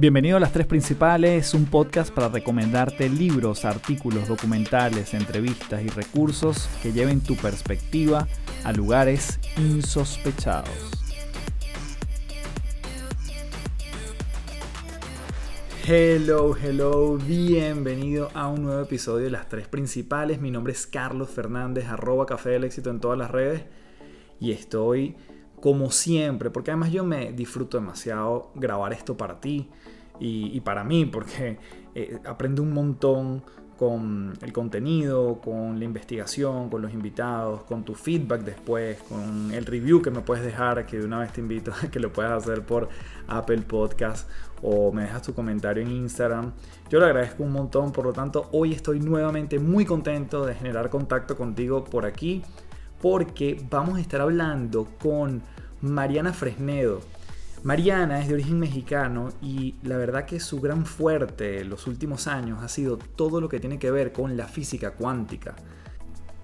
Bienvenido a Las Tres Principales, un podcast para recomendarte libros, artículos, documentales, entrevistas y recursos que lleven tu perspectiva a lugares insospechados. Hello, hello, bienvenido a un nuevo episodio de Las Tres Principales. Mi nombre es Carlos Fernández, arroba Café del Éxito en todas las redes y estoy como siempre, porque además yo me disfruto demasiado grabar esto para ti y, para mí, porque eh, aprendo un montón con el contenido, con la investigación, con los invitados, con tu feedback después, con el review que me puedes dejar, que de una vez te invito a que lo puedas hacer por Apple Podcast o me dejas tu comentario en Instagram. Yo lo agradezco un montón, por lo tanto hoy estoy nuevamente muy contento de generar contacto contigo por aquí porque vamos a estar hablando con Mariana Fresnedo. Mariana es de origen mexicano y la verdad que su gran fuerte los últimos años ha sido todo lo que tiene que ver con la física cuántica.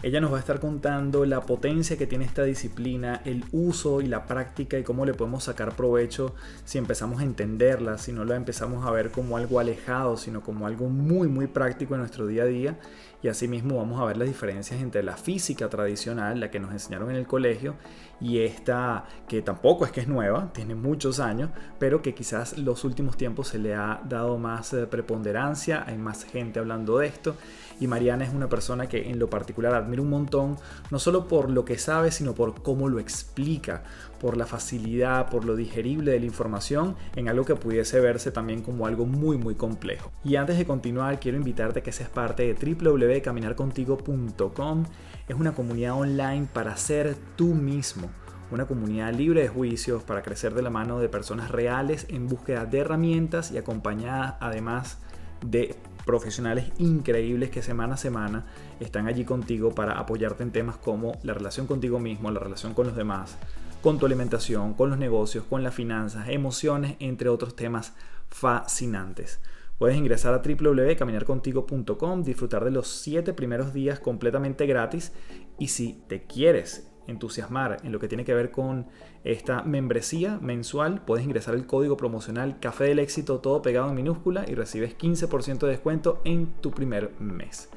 Ella nos va a estar contando la potencia que tiene esta disciplina, el uso y la práctica y cómo le podemos sacar provecho si empezamos a entenderla, si no la empezamos a ver como algo alejado, sino como algo muy muy práctico en nuestro día a día y asimismo vamos a ver las diferencias entre la física tradicional, la que nos enseñaron en el colegio, y esta que tampoco es que es nueva, tiene muchos años, pero que quizás los últimos tiempos se le ha dado más eh, preponderancia, hay más gente hablando de esto, y Mariana es una persona que en lo particular admiro un montón, no solo por lo que sabe, sino por cómo lo explica, por la facilidad, por lo digerible de la información en algo que pudiese verse también como algo muy muy complejo. Y antes de continuar, quiero invitarte a que seas parte de www.caminarcontigo.com. Es una comunidad online para ser tú mismo. Una comunidad libre de juicios para crecer de la mano de personas reales en búsqueda de herramientas y acompañada además de profesionales increíbles que semana a semana están allí contigo para apoyarte en temas como la relación contigo mismo, la relación con los demás, con tu alimentación, con los negocios, con las finanzas, emociones, entre otros temas fascinantes. Puedes ingresar a www.caminarcontigo.com, disfrutar de los 7 primeros días completamente gratis y si te quieres entusiasmar en lo que tiene que ver con esta membresía mensual, puedes ingresar el código promocional Café del Éxito todo pegado en minúscula y recibes 15% de descuento en tu primer mes.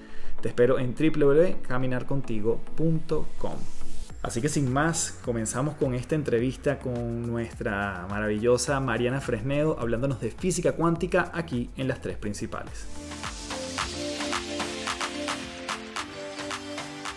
Te espero en www.caminarcontigo.com. Así que sin más, comenzamos con esta entrevista con nuestra maravillosa Mariana Fresnedo hablándonos de física cuántica aquí en las tres principales.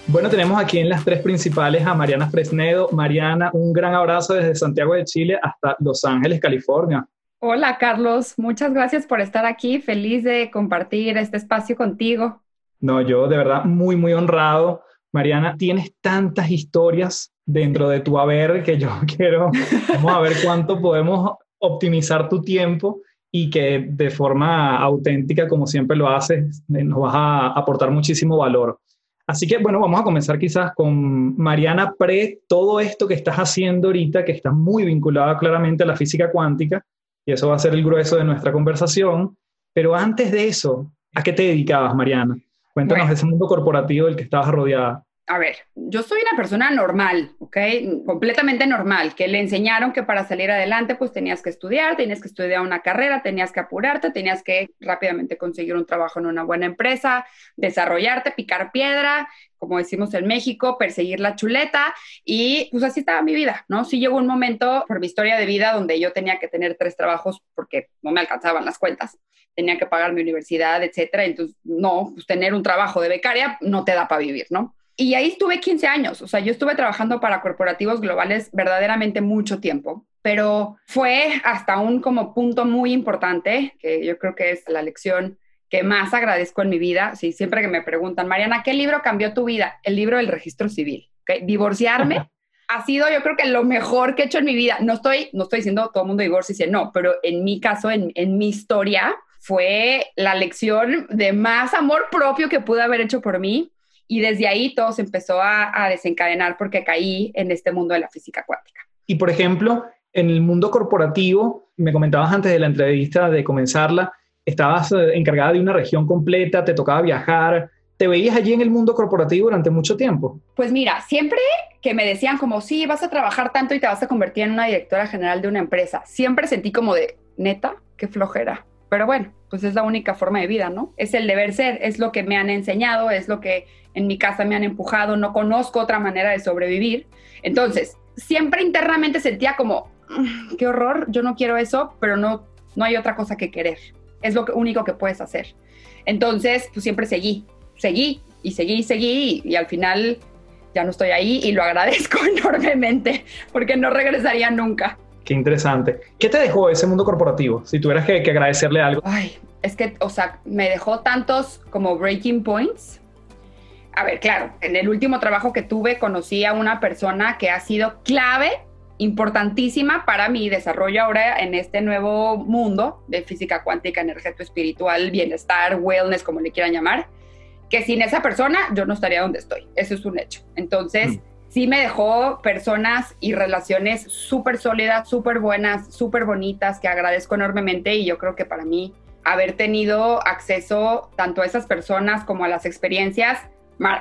Bueno, tenemos aquí en las tres principales a Mariana Fresnedo. Mariana, un gran abrazo desde Santiago de Chile hasta Los Ángeles, California. Hola Carlos, muchas gracias por estar aquí. Feliz de compartir este espacio contigo. No, yo de verdad muy, muy honrado Mariana, tienes tantas historias dentro de tu haber que yo quiero, vamos a ver cuánto podemos optimizar tu tiempo y que de forma auténtica, como siempre lo haces, eh, nos vas a aportar muchísimo valor. Así que, bueno, vamos a comenzar quizás con Mariana Pre, todo esto que estás haciendo ahorita, que está muy vinculado claramente a la física cuántica, y eso va a ser el grueso de nuestra conversación. Pero antes de eso, ¿a qué te dedicabas, Mariana? Cuéntanos de ese mundo corporativo del que estabas rodeada. A ver, yo soy una persona normal, ¿ok? Completamente normal, que le enseñaron que para salir adelante pues tenías que estudiar, tenías que estudiar una carrera, tenías que apurarte, tenías que rápidamente conseguir un trabajo en una buena empresa, desarrollarte, picar piedra, como decimos en México, perseguir la chuleta y pues así estaba mi vida, ¿no? Sí llegó un momento por mi historia de vida donde yo tenía que tener tres trabajos porque no me alcanzaban las cuentas tenía que pagar mi universidad, etcétera. Entonces, no, pues tener un trabajo de becaria no te da para vivir, ¿no? Y ahí estuve 15 años, o sea, yo estuve trabajando para corporativos globales verdaderamente mucho tiempo, pero fue hasta un como punto muy importante, que yo creo que es la lección que más agradezco en mi vida. Sí, siempre que me preguntan, Mariana, ¿qué libro cambió tu vida? El libro del registro civil. Divorciarme ha sido yo creo que lo mejor que he hecho en mi vida. No estoy, no estoy diciendo todo el mundo divorcia no, pero en mi caso, en, en mi historia, fue la lección de más amor propio que pude haber hecho por mí. Y desde ahí todo se empezó a, desencadenar porque caí en este mundo de la física cuántica. Y por ejemplo, en el mundo corporativo, me comentabas antes de la entrevista de comenzarla, estabas eh, encargada de una región completa, te tocaba viajar, ¿te veías allí en el mundo corporativo durante mucho tiempo? Pues mira, siempre que me decían como, sí, vas a trabajar tanto y te vas a convertir en una directora general de una empresa, siempre sentí como de, neta, qué flojera. Pero bueno, pues es la única forma de vida, ¿no? Es el deber ser, es lo que me han enseñado, es lo que en mi casa me han empujado, no conozco otra manera de sobrevivir. Entonces, siempre internamente sentía como, mm, qué horror, yo no quiero eso, pero no, no hay otra cosa que querer. Es lo único que puedes hacer. Entonces, pues siempre seguí, seguí y seguí y seguí y, al final ya no estoy ahí y lo agradezco enormemente porque no regresaría nunca. Qué interesante. ¿Qué te dejó ese mundo corporativo? Si tuvieras que, que agradecerle algo. Ay, es que, o sea, me dejó tantos como breaking points. A ver, claro, en el último trabajo que tuve conocí a una persona que ha sido clave, importantísima para mi desarrollo ahora en este nuevo mundo de física cuántica, energético espiritual, bienestar, wellness, como le quieran llamar, que sin esa persona yo no estaría donde estoy. Eso es un hecho. Entonces... Mm sí me dejó personas y relaciones súper sólidas, súper buenas, súper bonitas, que agradezco enormemente y yo creo que para mí haber tenido acceso tanto a esas personas como a las experiencias,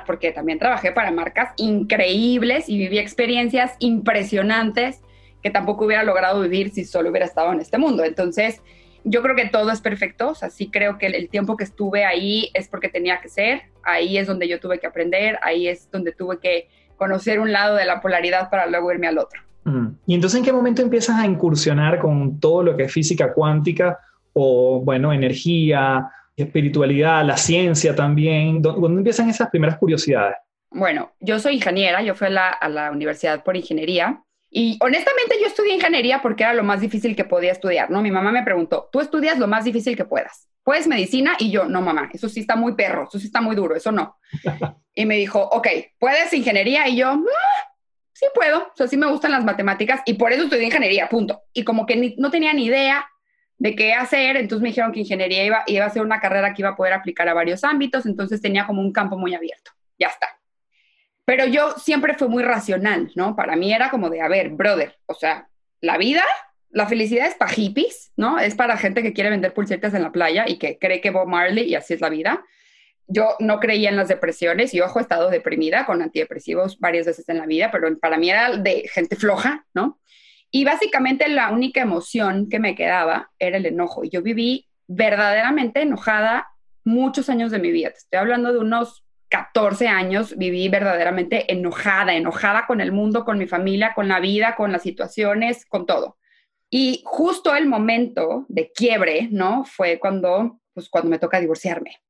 porque también trabajé para marcas increíbles y viví experiencias impresionantes que tampoco hubiera logrado vivir si solo hubiera estado en este mundo. Entonces, yo creo que todo es perfecto, o sea, sí creo que el tiempo que estuve ahí es porque tenía que ser, ahí es donde yo tuve que aprender, ahí es donde tuve que conocer un lado de la polaridad para luego irme al otro. Mm. ¿Y entonces en qué momento empiezas a incursionar con todo lo que es física cuántica o, bueno, energía, espiritualidad, la ciencia también? ¿Dónde empiezan esas primeras curiosidades? Bueno, yo soy ingeniera, yo fui a la, a la universidad por ingeniería y honestamente yo estudié ingeniería porque era lo más difícil que podía estudiar, ¿no? Mi mamá me preguntó, tú estudias lo más difícil que puedas. ¿Puedes medicina? Y yo, no, mamá, eso sí está muy perro, eso sí está muy duro, eso no. y me dijo, ok, ¿puedes ingeniería? Y yo, ah, sí puedo, o sea, sí me gustan las matemáticas y por eso estudié ingeniería, punto. Y como que no tenía ni idea de qué hacer, entonces me dijeron que ingeniería iba, iba a ser una carrera que iba a poder aplicar a varios ámbitos, entonces tenía como un campo muy abierto, ya está. Pero yo siempre fui muy racional, ¿no? Para mí era como de, a ver, brother, o sea, la vida la felicidad es para hippies, ¿no? Es para gente que quiere vender pulsetas en la playa y que cree que Bob Marley y así es la vida. Yo no creía en las depresiones y ojo, he estado deprimida con antidepresivos varias veces en la vida, pero para mí era de gente floja, ¿no? Y básicamente la única emoción que me quedaba era el enojo. Y yo viví verdaderamente enojada muchos años de mi vida. Te estoy hablando de unos 14 años, viví verdaderamente enojada, enojada con el mundo, con mi familia, con la vida, con las situaciones, con todo. Y justo el momento de quiebre, ¿no? Fue cuando, pues, cuando me toca divorciarme.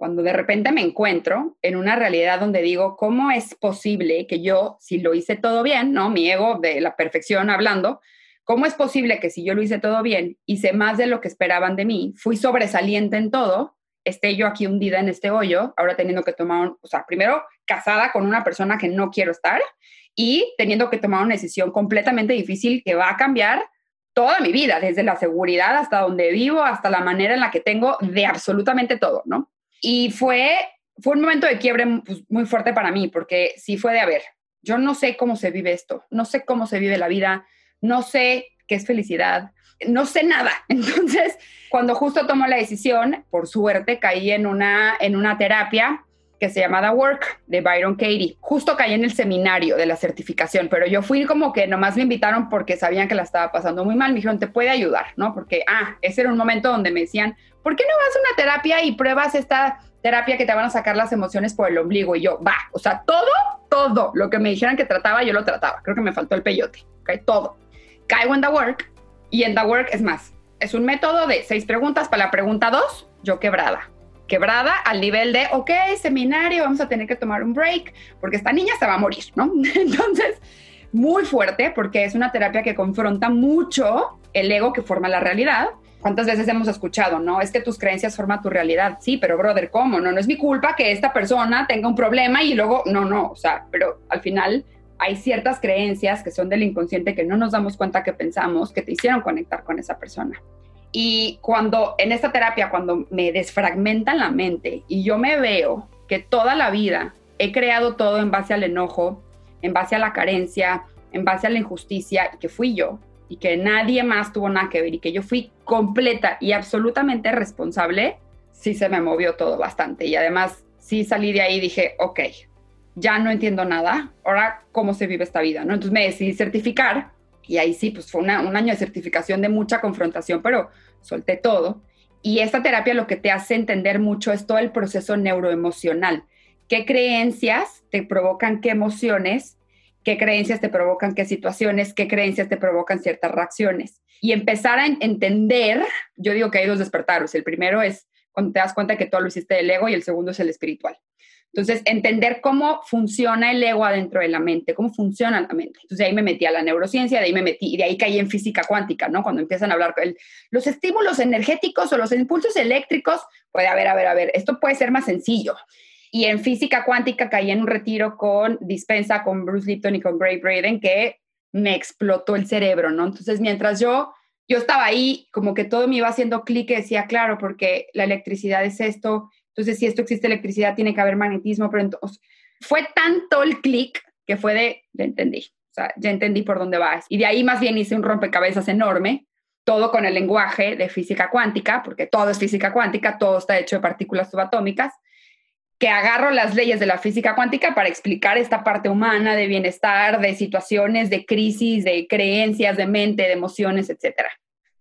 Cuando de repente me encuentro en una realidad donde digo, ¿cómo es posible que yo, si lo hice todo bien, ¿no? Mi ego de la perfección hablando, ¿cómo es posible que si yo lo hice todo bien, hice más de lo que esperaban de mí, fui sobresaliente en todo, esté yo aquí hundida en este hoyo, ahora teniendo que tomar, o sea, primero casada con una persona que no quiero estar y teniendo que tomar una decisión completamente difícil que va a cambiar toda mi vida, desde la seguridad hasta donde vivo, hasta la manera en la que tengo de absolutamente todo, ¿no? Y fue, fue un momento de quiebre pues, muy fuerte para mí, porque sí fue de, a ver, yo no sé cómo se vive esto, no sé cómo se vive la vida, no sé qué es felicidad, no sé nada. Entonces, cuando justo tomo la decisión, por suerte caí en una, en una terapia que se llama The Work de Byron Katie. Justo caí en el seminario de la certificación, pero yo fui como que nomás me invitaron porque sabían que la estaba pasando muy mal. Me dijeron, te puede ayudar, ¿no? Porque, ah, ese era un momento donde me decían, ¿por qué no vas a una terapia y pruebas esta terapia que te van a sacar las emociones por el ombligo? Y yo, va, o sea, todo, todo lo que me dijeran que trataba, yo lo trataba. Creo que me faltó el peyote, ¿ok? Todo. Caigo en The Work y en The Work es más, es un método de seis preguntas. Para la pregunta dos, yo quebrada quebrada al nivel de, ok, seminario, vamos a tener que tomar un break, porque esta niña se va a morir, ¿no? Entonces, muy fuerte, porque es una terapia que confronta mucho el ego que forma la realidad. ¿Cuántas veces hemos escuchado, no? Es que tus creencias forman tu realidad. Sí, pero brother, ¿cómo? No, no es mi culpa que esta persona tenga un problema y luego, no, no, o sea, pero al final hay ciertas creencias que son del inconsciente que no nos damos cuenta que pensamos que te hicieron conectar con esa persona. Y cuando en esta terapia, cuando me desfragmentan la mente y yo me veo que toda la vida he creado todo en base al enojo, en base a la carencia, en base a la injusticia, y que fui yo, y que nadie más tuvo nada que ver, y que yo fui completa y absolutamente responsable, sí se me movió todo bastante. Y además, sí salí de ahí y dije, ok, ya no entiendo nada, ahora cómo se vive esta vida, ¿no? Entonces me decidí certificar Y ahí sí, pues fue un año de certificación de mucha confrontación, pero solté todo. Y esta terapia lo que te hace entender mucho es todo el proceso neuroemocional. ¿Qué creencias te provocan qué emociones? ¿Qué creencias te provocan qué situaciones? ¿Qué creencias te provocan ciertas reacciones? Y empezar a entender, yo digo que hay dos despertaros. El primero es cuando te das cuenta que todo lo hiciste del ego y el segundo es el espiritual. Entonces, entender cómo funciona el ego adentro de la mente, cómo funciona la mente. Entonces, ahí me metí a la neurociencia, de ahí me metí, y de ahí caí en física cuántica, ¿no? Cuando empiezan a hablar el, los estímulos energéticos o los impulsos eléctricos, puede, a ver, a ver, a ver, esto puede ser más sencillo. Y en física cuántica caí en un retiro con Dispensa, con Bruce Lipton y con Gray Braden, que me explotó el cerebro, ¿no? Entonces, mientras yo yo estaba ahí, como que todo me iba haciendo clic decía, claro, porque la electricidad es esto, entonces si esto existe electricidad, tiene que haber magnetismo, pero entonces fue tanto el clic que fue de, ya entendí, ya entendí por dónde vas. Y de ahí más bien hice un rompecabezas enorme, todo con el lenguaje de física cuántica, porque todo es física cuántica, todo está hecho de partículas subatómicas, que agarro las leyes de la física cuántica para explicar esta parte humana de bienestar, de situaciones, de crisis, de creencias, de mente, de emociones, etc.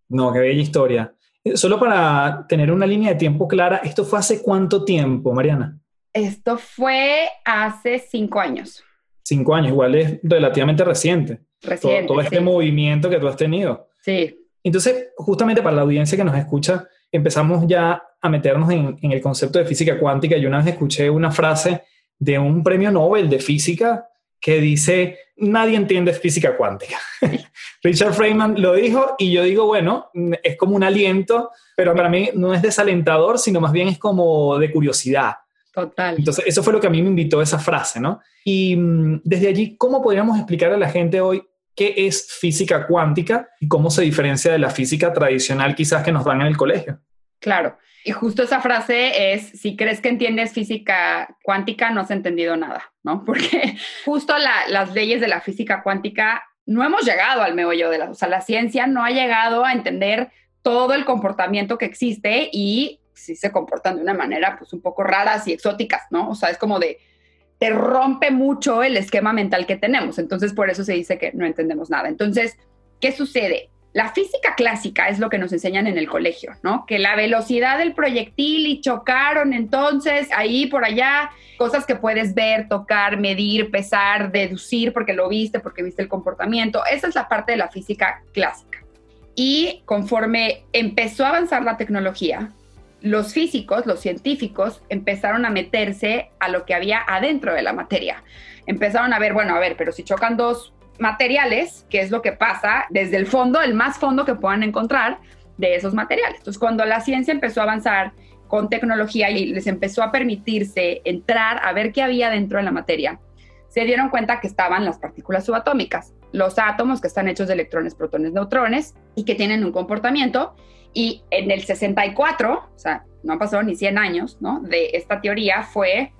No, qué bella historia. Eh, solo para tener una línea de tiempo clara, ¿esto fue hace cuánto tiempo, Mariana? Esto fue hace cinco años. Cinco años, igual es relativamente reciente. Reciente. Todo, este movimiento que tú has tenido. Sí. Entonces, justamente para la audiencia que nos escucha, empezamos ya a meternos en, el concepto de física cuántica. Yo una vez escuché una frase de un premio Nobel de física que dice, nadie entiende física cuántica. Richard Feynman lo dijo y yo digo, bueno, es como un aliento, pero para mí no es desalentador, sino más bien es como de curiosidad. Total. Entonces, eso fue lo que a mí me invitó esa frase, ¿no? Y mm, desde allí, ¿cómo podríamos explicar a la gente hoy qué es física cuántica y cómo se diferencia de la física tradicional quizás que nos dan en el colegio? Claro. Y justo esa frase es, si crees que entiendes física cuántica, no has entendido nada, ¿no? Porque justo las leyes de la física cuántica no hemos llegado al meollo de la, o sea, la ciencia no ha llegado a entender todo el comportamiento que existe y si se comportan de una manera pues un poco raras y exóticas, ¿no? O sea, es como de, te rompe mucho el esquema mental que tenemos, entonces por eso se dice que no entendemos nada. Entonces, ¿qué sucede? La física clásica es lo que nos enseñan en el colegio, ¿no? Que la velocidad del proyectil y chocaron entonces ahí por allá, cosas que puedes ver, tocar, medir, pesar, deducir porque lo viste, porque viste el comportamiento. Esa es la parte de la física clásica. Y conforme empezó a avanzar la tecnología, los físicos, los científicos, empezaron a meterse a lo que había adentro de la materia. Empezaron a ver, bueno, a ver, pero si chocan dos materiales, que es lo que pasa desde el fondo, el más fondo que puedan encontrar de esos materiales. Entonces, cuando la ciencia empezó a avanzar con tecnología y les empezó a permitirse entrar a ver qué había dentro de la materia, se dieron cuenta que estaban las partículas subatómicas, los átomos que están hechos de electrones, protones, neutrones y que tienen un comportamiento. Y en el 64, o sea, no han pasado ni 100 años, ¿no? De esta teoría fue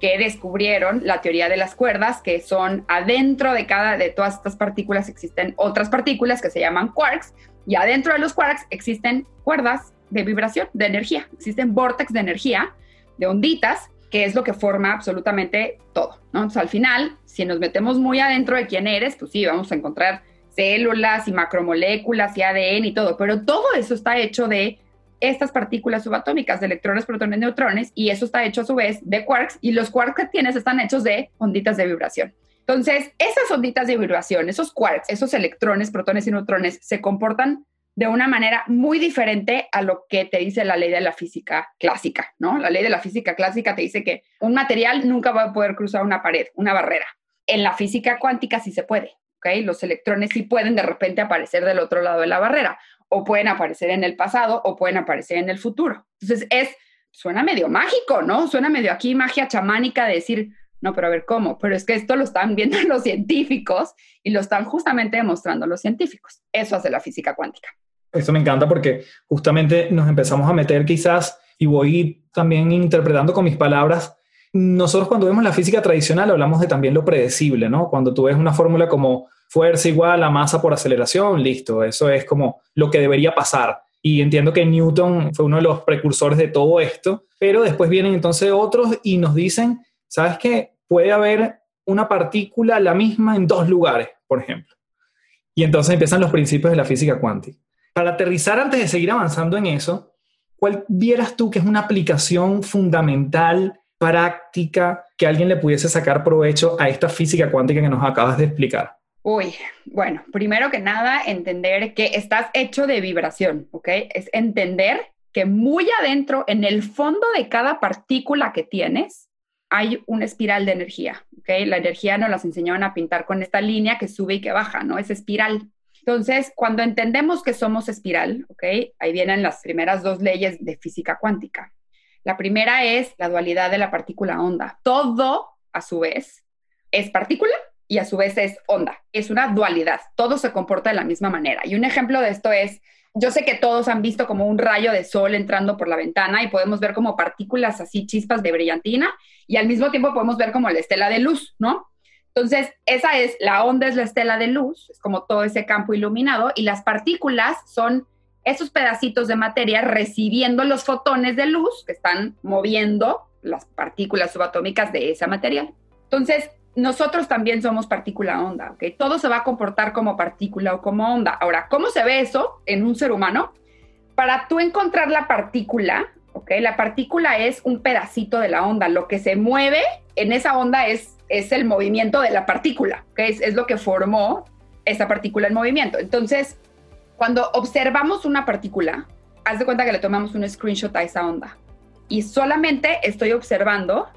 que descubrieron la teoría de las cuerdas, que son adentro de cada de todas estas partículas existen otras partículas que se llaman quarks y adentro de los quarks existen cuerdas de vibración, de energía, existen vórtex de energía, de onditas, que es lo que forma absolutamente todo, ¿no? Entonces, al final, si nos metemos muy adentro de quién eres, pues sí, vamos a encontrar células y macromoléculas y ADN y todo, pero todo eso está hecho de estas partículas subatómicas de electrones, protones, neutrones, y eso está hecho a su vez de quarks, y los quarks que tienes están hechos de onditas de vibración. Entonces, esas onditas de vibración, esos quarks, esos electrones, protones y neutrones, se comportan de una manera muy diferente a lo que te dice la ley de la física clásica, ¿no? La ley de la física clásica te dice que un material nunca va a poder cruzar una pared, una barrera. En la física cuántica sí se puede, ¿ok? Los electrones sí pueden de repente aparecer del otro lado de la barrera o pueden aparecer en el pasado o pueden aparecer en el futuro. Entonces es, suena medio mágico, ¿no? Suena medio aquí magia chamánica de decir, no, pero a ver cómo, pero es que esto lo están viendo los científicos y lo están justamente demostrando los científicos. Eso hace la física cuántica. Eso me encanta porque justamente nos empezamos a meter quizás, y voy también interpretando con mis palabras, nosotros cuando vemos la física tradicional hablamos de también lo predecible, ¿no? Cuando tú ves una fórmula como fuerza igual a masa por aceleración, listo, eso es como lo que debería pasar. Y entiendo que Newton fue uno de los precursores de todo esto, pero después vienen entonces otros y nos dicen, ¿sabes qué? Puede haber una partícula la misma en dos lugares, por ejemplo. Y entonces empiezan los principios de la física cuántica. Para aterrizar antes de seguir avanzando en eso, ¿cuál vieras tú que es una aplicación fundamental, práctica, que alguien le pudiese sacar provecho a esta física cuántica que nos acabas de explicar? Uy, bueno, primero que nada, entender que estás hecho de vibración, ¿ok? Es entender que muy adentro, en el fondo de cada partícula que tienes, hay una espiral de energía, ¿ok? La energía nos las enseñaban a pintar con esta línea que sube y que baja, ¿no? Es espiral. Entonces, cuando entendemos que somos espiral, ¿ok? Ahí vienen las primeras dos leyes de física cuántica. La primera es la dualidad de la partícula onda. Todo, a su vez, es partícula y a su vez es onda. Es una dualidad. Todo se comporta de la misma manera. Y un ejemplo de esto es yo sé que todos han visto como un rayo de sol entrando por la ventana y podemos ver como partículas así, chispas de brillantina, y al mismo tiempo podemos ver como la estela de luz, ¿no? Entonces, esa es, la onda es la estela de luz, es como todo ese campo iluminado, y las partículas son esos pedacitos de materia recibiendo los fotones de luz que están moviendo las partículas subatómicas de esa material. Entonces, nosotros también somos partícula onda, ¿ok? Todo se va a comportar como partícula o como onda. Ahora, ¿cómo se ve eso en un ser humano? Para tú encontrar la partícula, ¿ok? La partícula es un pedacito de la onda. Lo que se mueve en esa onda es, es el movimiento de la partícula, ¿ok? Es, es lo que formó esa partícula en movimiento. Entonces, cuando observamos una partícula, haz de cuenta que le tomamos un screenshot a esa onda y solamente estoy observando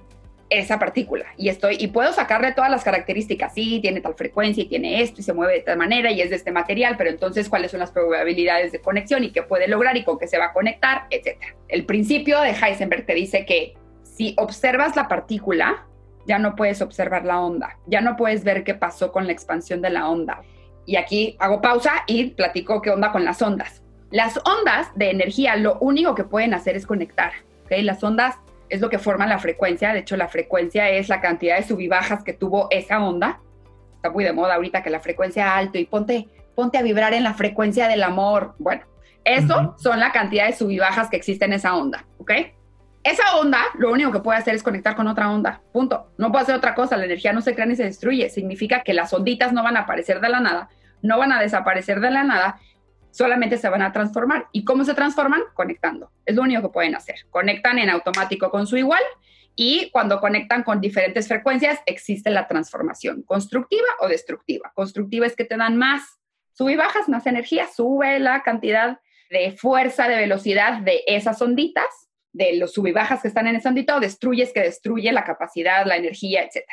esa partícula y estoy y puedo sacarle todas las características, sí, tiene tal frecuencia y tiene esto y se mueve de tal manera y es de este material, pero entonces cuáles son las probabilidades de conexión y qué puede lograr y con qué se va a conectar, etcétera. El principio de Heisenberg te dice que si observas la partícula, ya no puedes observar la onda, ya no puedes ver qué pasó con la expansión de la onda. Y aquí hago pausa y platico qué onda con las ondas. Las ondas de energía lo único que pueden hacer es conectar. ¿okay? Las ondas es lo que forma la frecuencia. De hecho, la frecuencia es la cantidad de sub bajas que tuvo esa onda. Está muy de moda ahorita que la frecuencia alto y ponte, ponte a vibrar en la frecuencia del amor. Bueno, eso son la cantidad de sub bajas que existe en esa onda, ¿ok? Esa onda lo único que puede hacer es conectar con otra onda, punto. No puede hacer otra cosa, la energía no se crea ni se destruye. Significa que las onditas no van a aparecer de la nada, no van a desaparecer de la nada solamente se van a transformar. ¿Y cómo se transforman? Conectando. Es lo único que pueden hacer. Conectan en automático con su igual y cuando conectan con diferentes frecuencias existe la transformación, constructiva o destructiva. Constructiva es que te dan más, sube y bajas, más energía, sube la cantidad de fuerza, de velocidad de esas onditas, de los sub y bajas que están en esa ondita, o destruyes que destruye la capacidad, la energía, etc.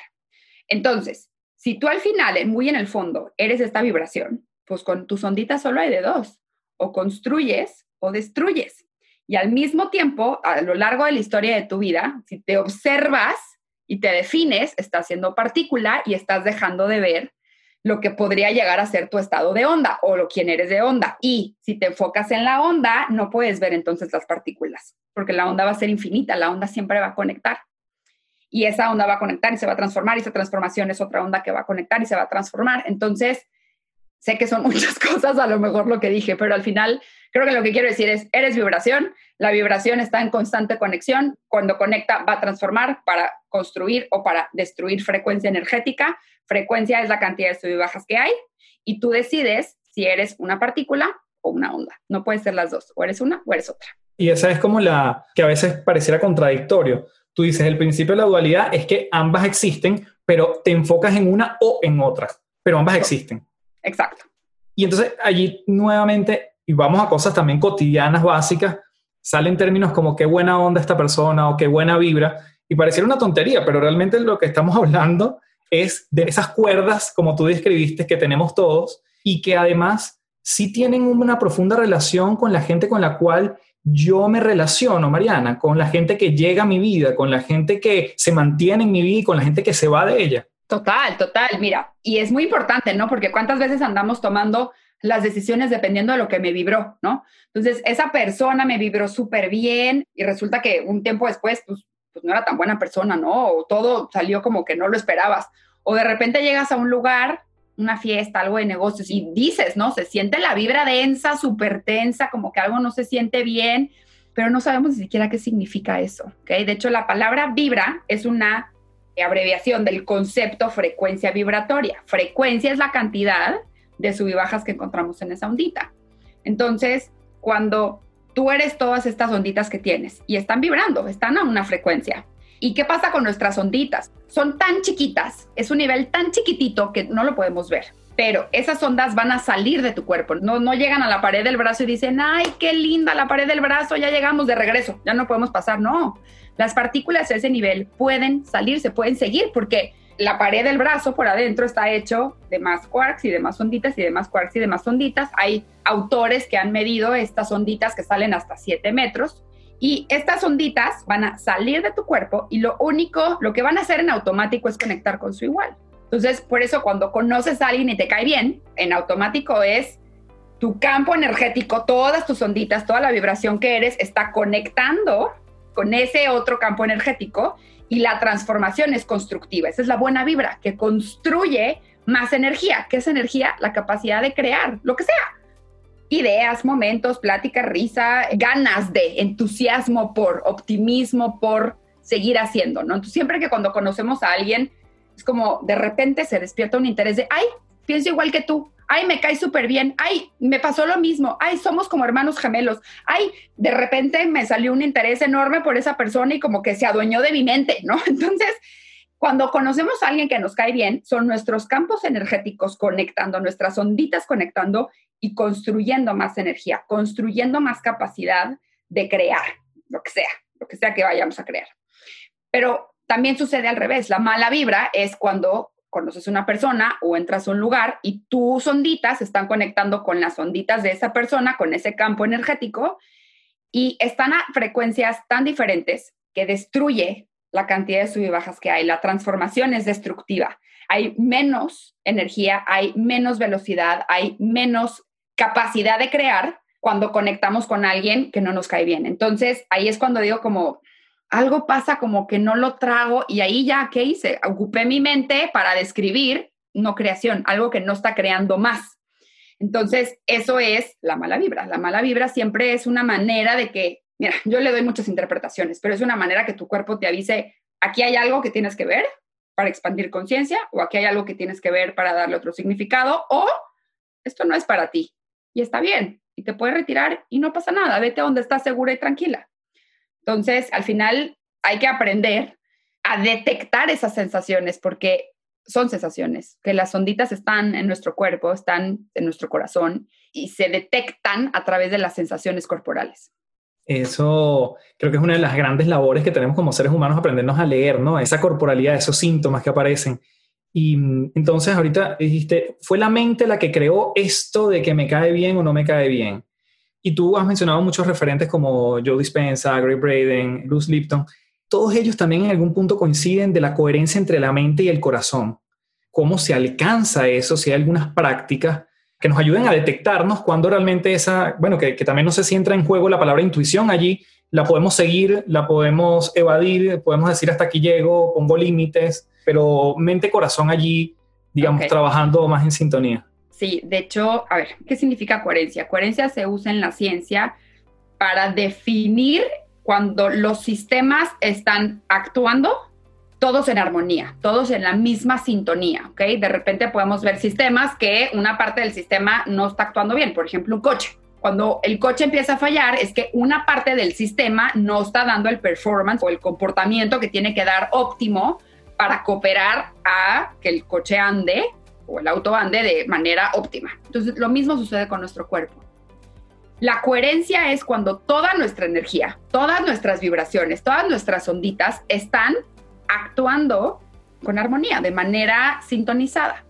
Entonces, si tú al final, muy en el fondo, eres esta vibración, pues con tus onditas solo hay de dos, o construyes o destruyes. Y al mismo tiempo, a lo largo de la historia de tu vida, si te observas y te defines, estás siendo partícula y estás dejando de ver lo que podría llegar a ser tu estado de onda o lo quién eres de onda. Y si te enfocas en la onda, no puedes ver entonces las partículas, porque la onda va a ser infinita, la onda siempre va a conectar. Y esa onda va a conectar y se va a transformar y esa transformación es otra onda que va a conectar y se va a transformar. Entonces, Sé que son muchas cosas, a lo mejor lo que dije, pero al final creo que lo que quiero decir es, eres vibración, la vibración está en constante conexión, cuando conecta va a transformar para construir o para destruir frecuencia energética, frecuencia es la cantidad de sub y bajas que hay, y tú decides si eres una partícula o una onda, no puede ser las dos, o eres una o eres otra. Y esa es como la que a veces pareciera contradictorio. Tú dices, el principio de la dualidad es que ambas existen, pero te enfocas en una o en otra, pero ambas existen. Exacto. Y entonces allí nuevamente, y vamos a cosas también cotidianas, básicas, salen términos como qué buena onda esta persona o qué buena vibra, y pareciera una tontería, pero realmente lo que estamos hablando es de esas cuerdas, como tú describiste, que tenemos todos, y que además sí tienen una profunda relación con la gente con la cual yo me relaciono, Mariana, con la gente que llega a mi vida, con la gente que se mantiene en mi vida y con la gente que se va de ella. Total, total, mira, y es muy importante, ¿no? Porque cuántas veces andamos tomando las decisiones dependiendo de lo que me vibró, ¿no? Entonces, esa persona me vibró súper bien y resulta que un tiempo después, pues, pues no era tan buena persona, ¿no? O todo salió como que no lo esperabas. O de repente llegas a un lugar, una fiesta, algo de negocios y dices, ¿no? Se siente la vibra densa, súper tensa, como que algo no se siente bien, pero no sabemos ni siquiera qué significa eso, ¿ok? De hecho, la palabra vibra es una abreviación del concepto frecuencia vibratoria. Frecuencia es la cantidad de sub y bajas que encontramos en esa ondita. Entonces, cuando tú eres todas estas onditas que tienes y están vibrando, están a una frecuencia. ¿Y qué pasa con nuestras onditas? Son tan chiquitas, es un nivel tan chiquitito que no lo podemos ver pero esas ondas van a salir de tu cuerpo, no, no llegan a la pared del brazo y dicen, ay, qué linda la pared del brazo, ya llegamos de regreso, ya no podemos pasar, no. Las partículas de ese nivel pueden salir, se pueden seguir, porque la pared del brazo por adentro está hecho de más quarks y de más onditas y de más quarks y de más onditas. Hay autores que han medido estas onditas que salen hasta 7 metros y estas onditas van a salir de tu cuerpo y lo único, lo que van a hacer en automático es conectar con su igual. Entonces, por eso cuando conoces a alguien y te cae bien, en automático es tu campo energético, todas tus onditas, toda la vibración que eres está conectando con ese otro campo energético y la transformación es constructiva. Esa es la buena vibra que construye más energía. ¿Qué es energía? La capacidad de crear lo que sea. Ideas, momentos, plática, risa, ganas de entusiasmo por optimismo, por seguir haciendo, ¿no? Entonces, siempre que cuando conocemos a alguien es como de repente se despierta un interés de, ay, pienso igual que tú, ay, me cae súper bien, ay, me pasó lo mismo, ay, somos como hermanos gemelos, ay, de repente me salió un interés enorme por esa persona y como que se adueñó de mi mente, ¿no? Entonces, cuando conocemos a alguien que nos cae bien, son nuestros campos energéticos conectando, nuestras onditas conectando y construyendo más energía, construyendo más capacidad de crear, lo que sea, lo que sea que vayamos a crear. Pero también sucede al revés. La mala vibra es cuando conoces una persona o entras a un lugar y tus onditas están conectando con las onditas de esa persona, con ese campo energético, y están a frecuencias tan diferentes que destruye la cantidad de sub y bajas que hay. La transformación es destructiva. Hay menos energía, hay menos velocidad, hay menos capacidad de crear cuando conectamos con alguien que no nos cae bien. Entonces, ahí es cuando digo como, algo pasa como que no lo trago y ahí ya, ¿qué hice? Ocupé mi mente para describir, no creación, algo que no está creando más. Entonces, eso es la mala vibra. La mala vibra siempre es una manera de que, mira, yo le doy muchas interpretaciones, pero es una manera que tu cuerpo te avise, aquí hay algo que tienes que ver para expandir conciencia, o aquí hay algo que tienes que ver para darle otro significado, o esto no es para ti. Y está bien, y te puedes retirar y no pasa nada, vete a donde estás segura y tranquila. Entonces, al final hay que aprender a detectar esas sensaciones porque son sensaciones, que las onditas están en nuestro cuerpo, están en nuestro corazón y se detectan a través de las sensaciones corporales. Eso creo que es una de las grandes labores que tenemos como seres humanos, aprendernos a leer, ¿no? Esa corporalidad, esos síntomas que aparecen. Y mm, entonces ahorita dijiste, fue la mente la que creó esto de que me cae bien o no me cae bien. Y tú has mencionado muchos referentes como Joe Dispenza, Gray Braden, Bruce Lipton. Todos ellos también en algún punto coinciden de la coherencia entre la mente y el corazón. ¿Cómo se alcanza eso? Si hay algunas prácticas que nos ayuden a detectarnos cuando realmente esa, bueno, que, que también no sé si entra en juego la palabra intuición allí, la podemos seguir, la podemos evadir, podemos decir hasta aquí llego, pongo límites, pero mente-corazón allí, digamos, trabajando más en sintonía. Sí, de hecho, a ver, ¿qué significa coherencia? Coherencia se usa en la ciencia para definir cuando los sistemas están actuando todos en armonía, todos en la misma sintonía, ¿ok? De repente podemos ver sistemas que una parte del sistema no está actuando bien, por ejemplo, un coche. Cuando el coche empieza a fallar es que una parte del sistema no está dando el performance o el comportamiento que tiene que dar óptimo para cooperar a que el coche ande o el auto de manera óptima. Entonces, lo mismo sucede con nuestro cuerpo. La coherencia es cuando toda nuestra energía, todas nuestras vibraciones, todas nuestras onditas están actuando con armonía, de manera sintonizada.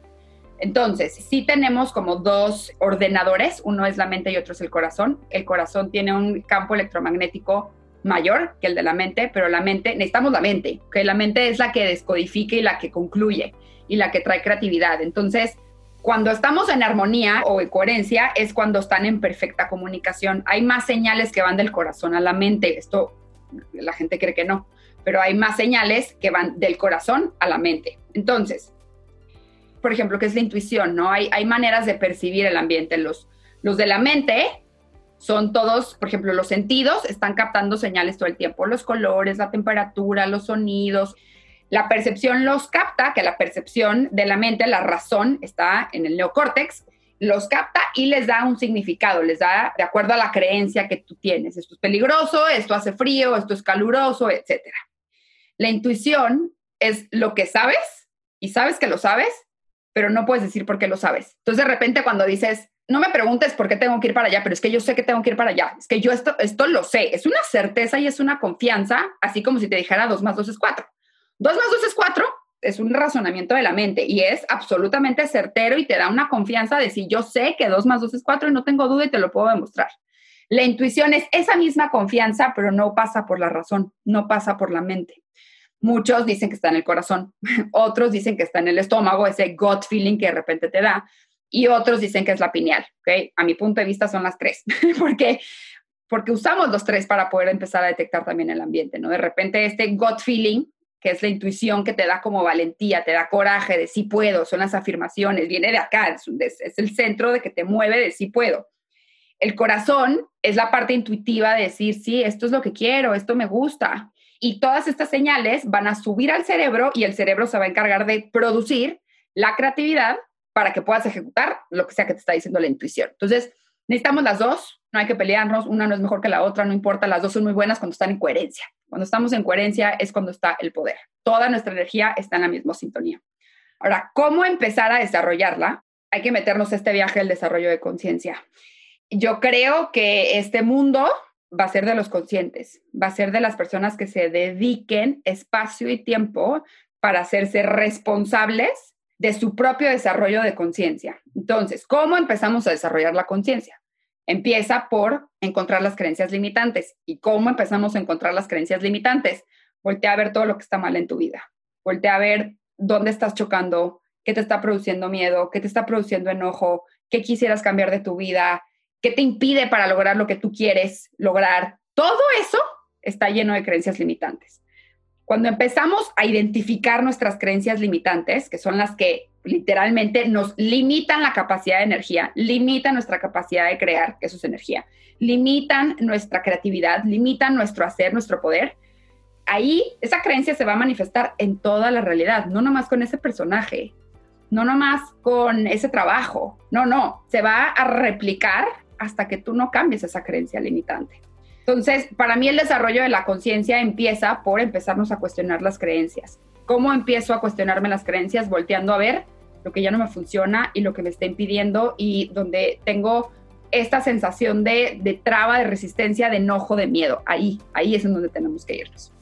Entonces, sí tenemos como dos ordenadores, uno es la mente y otro es el corazón. El corazón tiene un campo electromagnético mayor que el de la mente, pero la mente, necesitamos la mente, que la mente es la que descodifica y la que concluye y la que trae creatividad. Entonces, cuando estamos en armonía o en coherencia es cuando están en perfecta comunicación. Hay más señales que van del corazón a la mente. Esto la gente cree que no, pero hay más señales que van del corazón a la mente. Entonces, por ejemplo, ¿qué es la intuición? ¿no? Hay, hay maneras de percibir el ambiente. Los, los de la mente son todos, por ejemplo, los sentidos están captando señales todo el tiempo, los colores, la temperatura, los sonidos, la percepción los capta, que la percepción de la mente, la razón, está en el neocórtex los capta y les da un significado, les da de acuerdo a la creencia que tú tienes. Esto es peligroso, esto hace frío, esto es caluroso, etc. La intuición es lo que sabes y sabes que lo sabes, pero no puedes decir por qué lo sabes. Entonces de repente cuando dices, no me preguntes por qué tengo que ir para allá, pero es que yo sé que tengo que ir para allá, es que yo esto, esto lo sé, es una certeza y es una confianza, así como si te dijera 2 más 2 es 4. 2 más 2 es 4 es un razonamiento de la mente y es absolutamente certero y te da una confianza de si yo sé que 2 más 2 es 4 y no tengo duda y te lo puedo demostrar. La intuición es esa misma confianza, pero no pasa por la razón, no pasa por la mente. Muchos dicen que está en el corazón, otros dicen que está en el estómago, ese gut feeling que de repente te da, y otros dicen que es la pineal, ¿ok? A mi punto de vista son las tres, porque porque usamos los tres para poder empezar a detectar también el ambiente, ¿no? De repente este gut feeling que es la intuición que te da como valentía, te da coraje de sí puedo, son las afirmaciones, viene de acá, es, el centro de que te mueve de sí puedo. El corazón es la parte intuitiva de decir, sí, esto es lo que quiero, esto me gusta. Y todas estas señales van a subir al cerebro y el cerebro se va a encargar de producir la creatividad para que puedas ejecutar lo que sea que te está diciendo la intuición. Entonces, necesitamos las dos, no hay que pelearnos, una no es mejor que la otra, no importa, las dos son muy buenas cuando están en coherencia. Cuando estamos en coherencia es cuando está el poder. Toda nuestra energía está en la misma sintonía. Ahora, ¿cómo empezar a desarrollarla? Hay que meternos este viaje del desarrollo de conciencia. Yo creo que este mundo va a ser de los conscientes, va a ser de las personas que se dediquen espacio y tiempo para hacerse responsables de su propio desarrollo de conciencia. Entonces, ¿cómo empezamos a desarrollar la conciencia? Empieza por encontrar las creencias limitantes. ¿Y cómo empezamos a encontrar las creencias limitantes? Voltea a ver todo lo que está mal en tu vida. Voltea a ver dónde estás chocando, qué te está produciendo miedo, qué te está produciendo enojo, qué quisieras cambiar de tu vida, qué te impide para lograr lo que tú quieres lograr. Todo eso está lleno de creencias limitantes. Cuando empezamos a identificar nuestras creencias limitantes, que son las que literalmente nos limitan la capacidad de energía, limitan nuestra capacidad de crear, que eso es energía, limitan nuestra creatividad, limitan nuestro hacer, nuestro poder, ahí esa creencia se va a manifestar en toda la realidad, no nomás con ese personaje, no nomás con ese trabajo, no, no, se va a replicar hasta que tú no cambies esa creencia limitante. Entonces, para mí el desarrollo de la conciencia empieza por empezarnos a cuestionar las creencias. ¿Cómo empiezo a cuestionarme las creencias? Volteando a ver lo que ya no me funciona y lo que me está impidiendo y donde tengo esta sensación de, de traba, de resistencia, de enojo, de miedo. Ahí, ahí es en donde tenemos que irnos.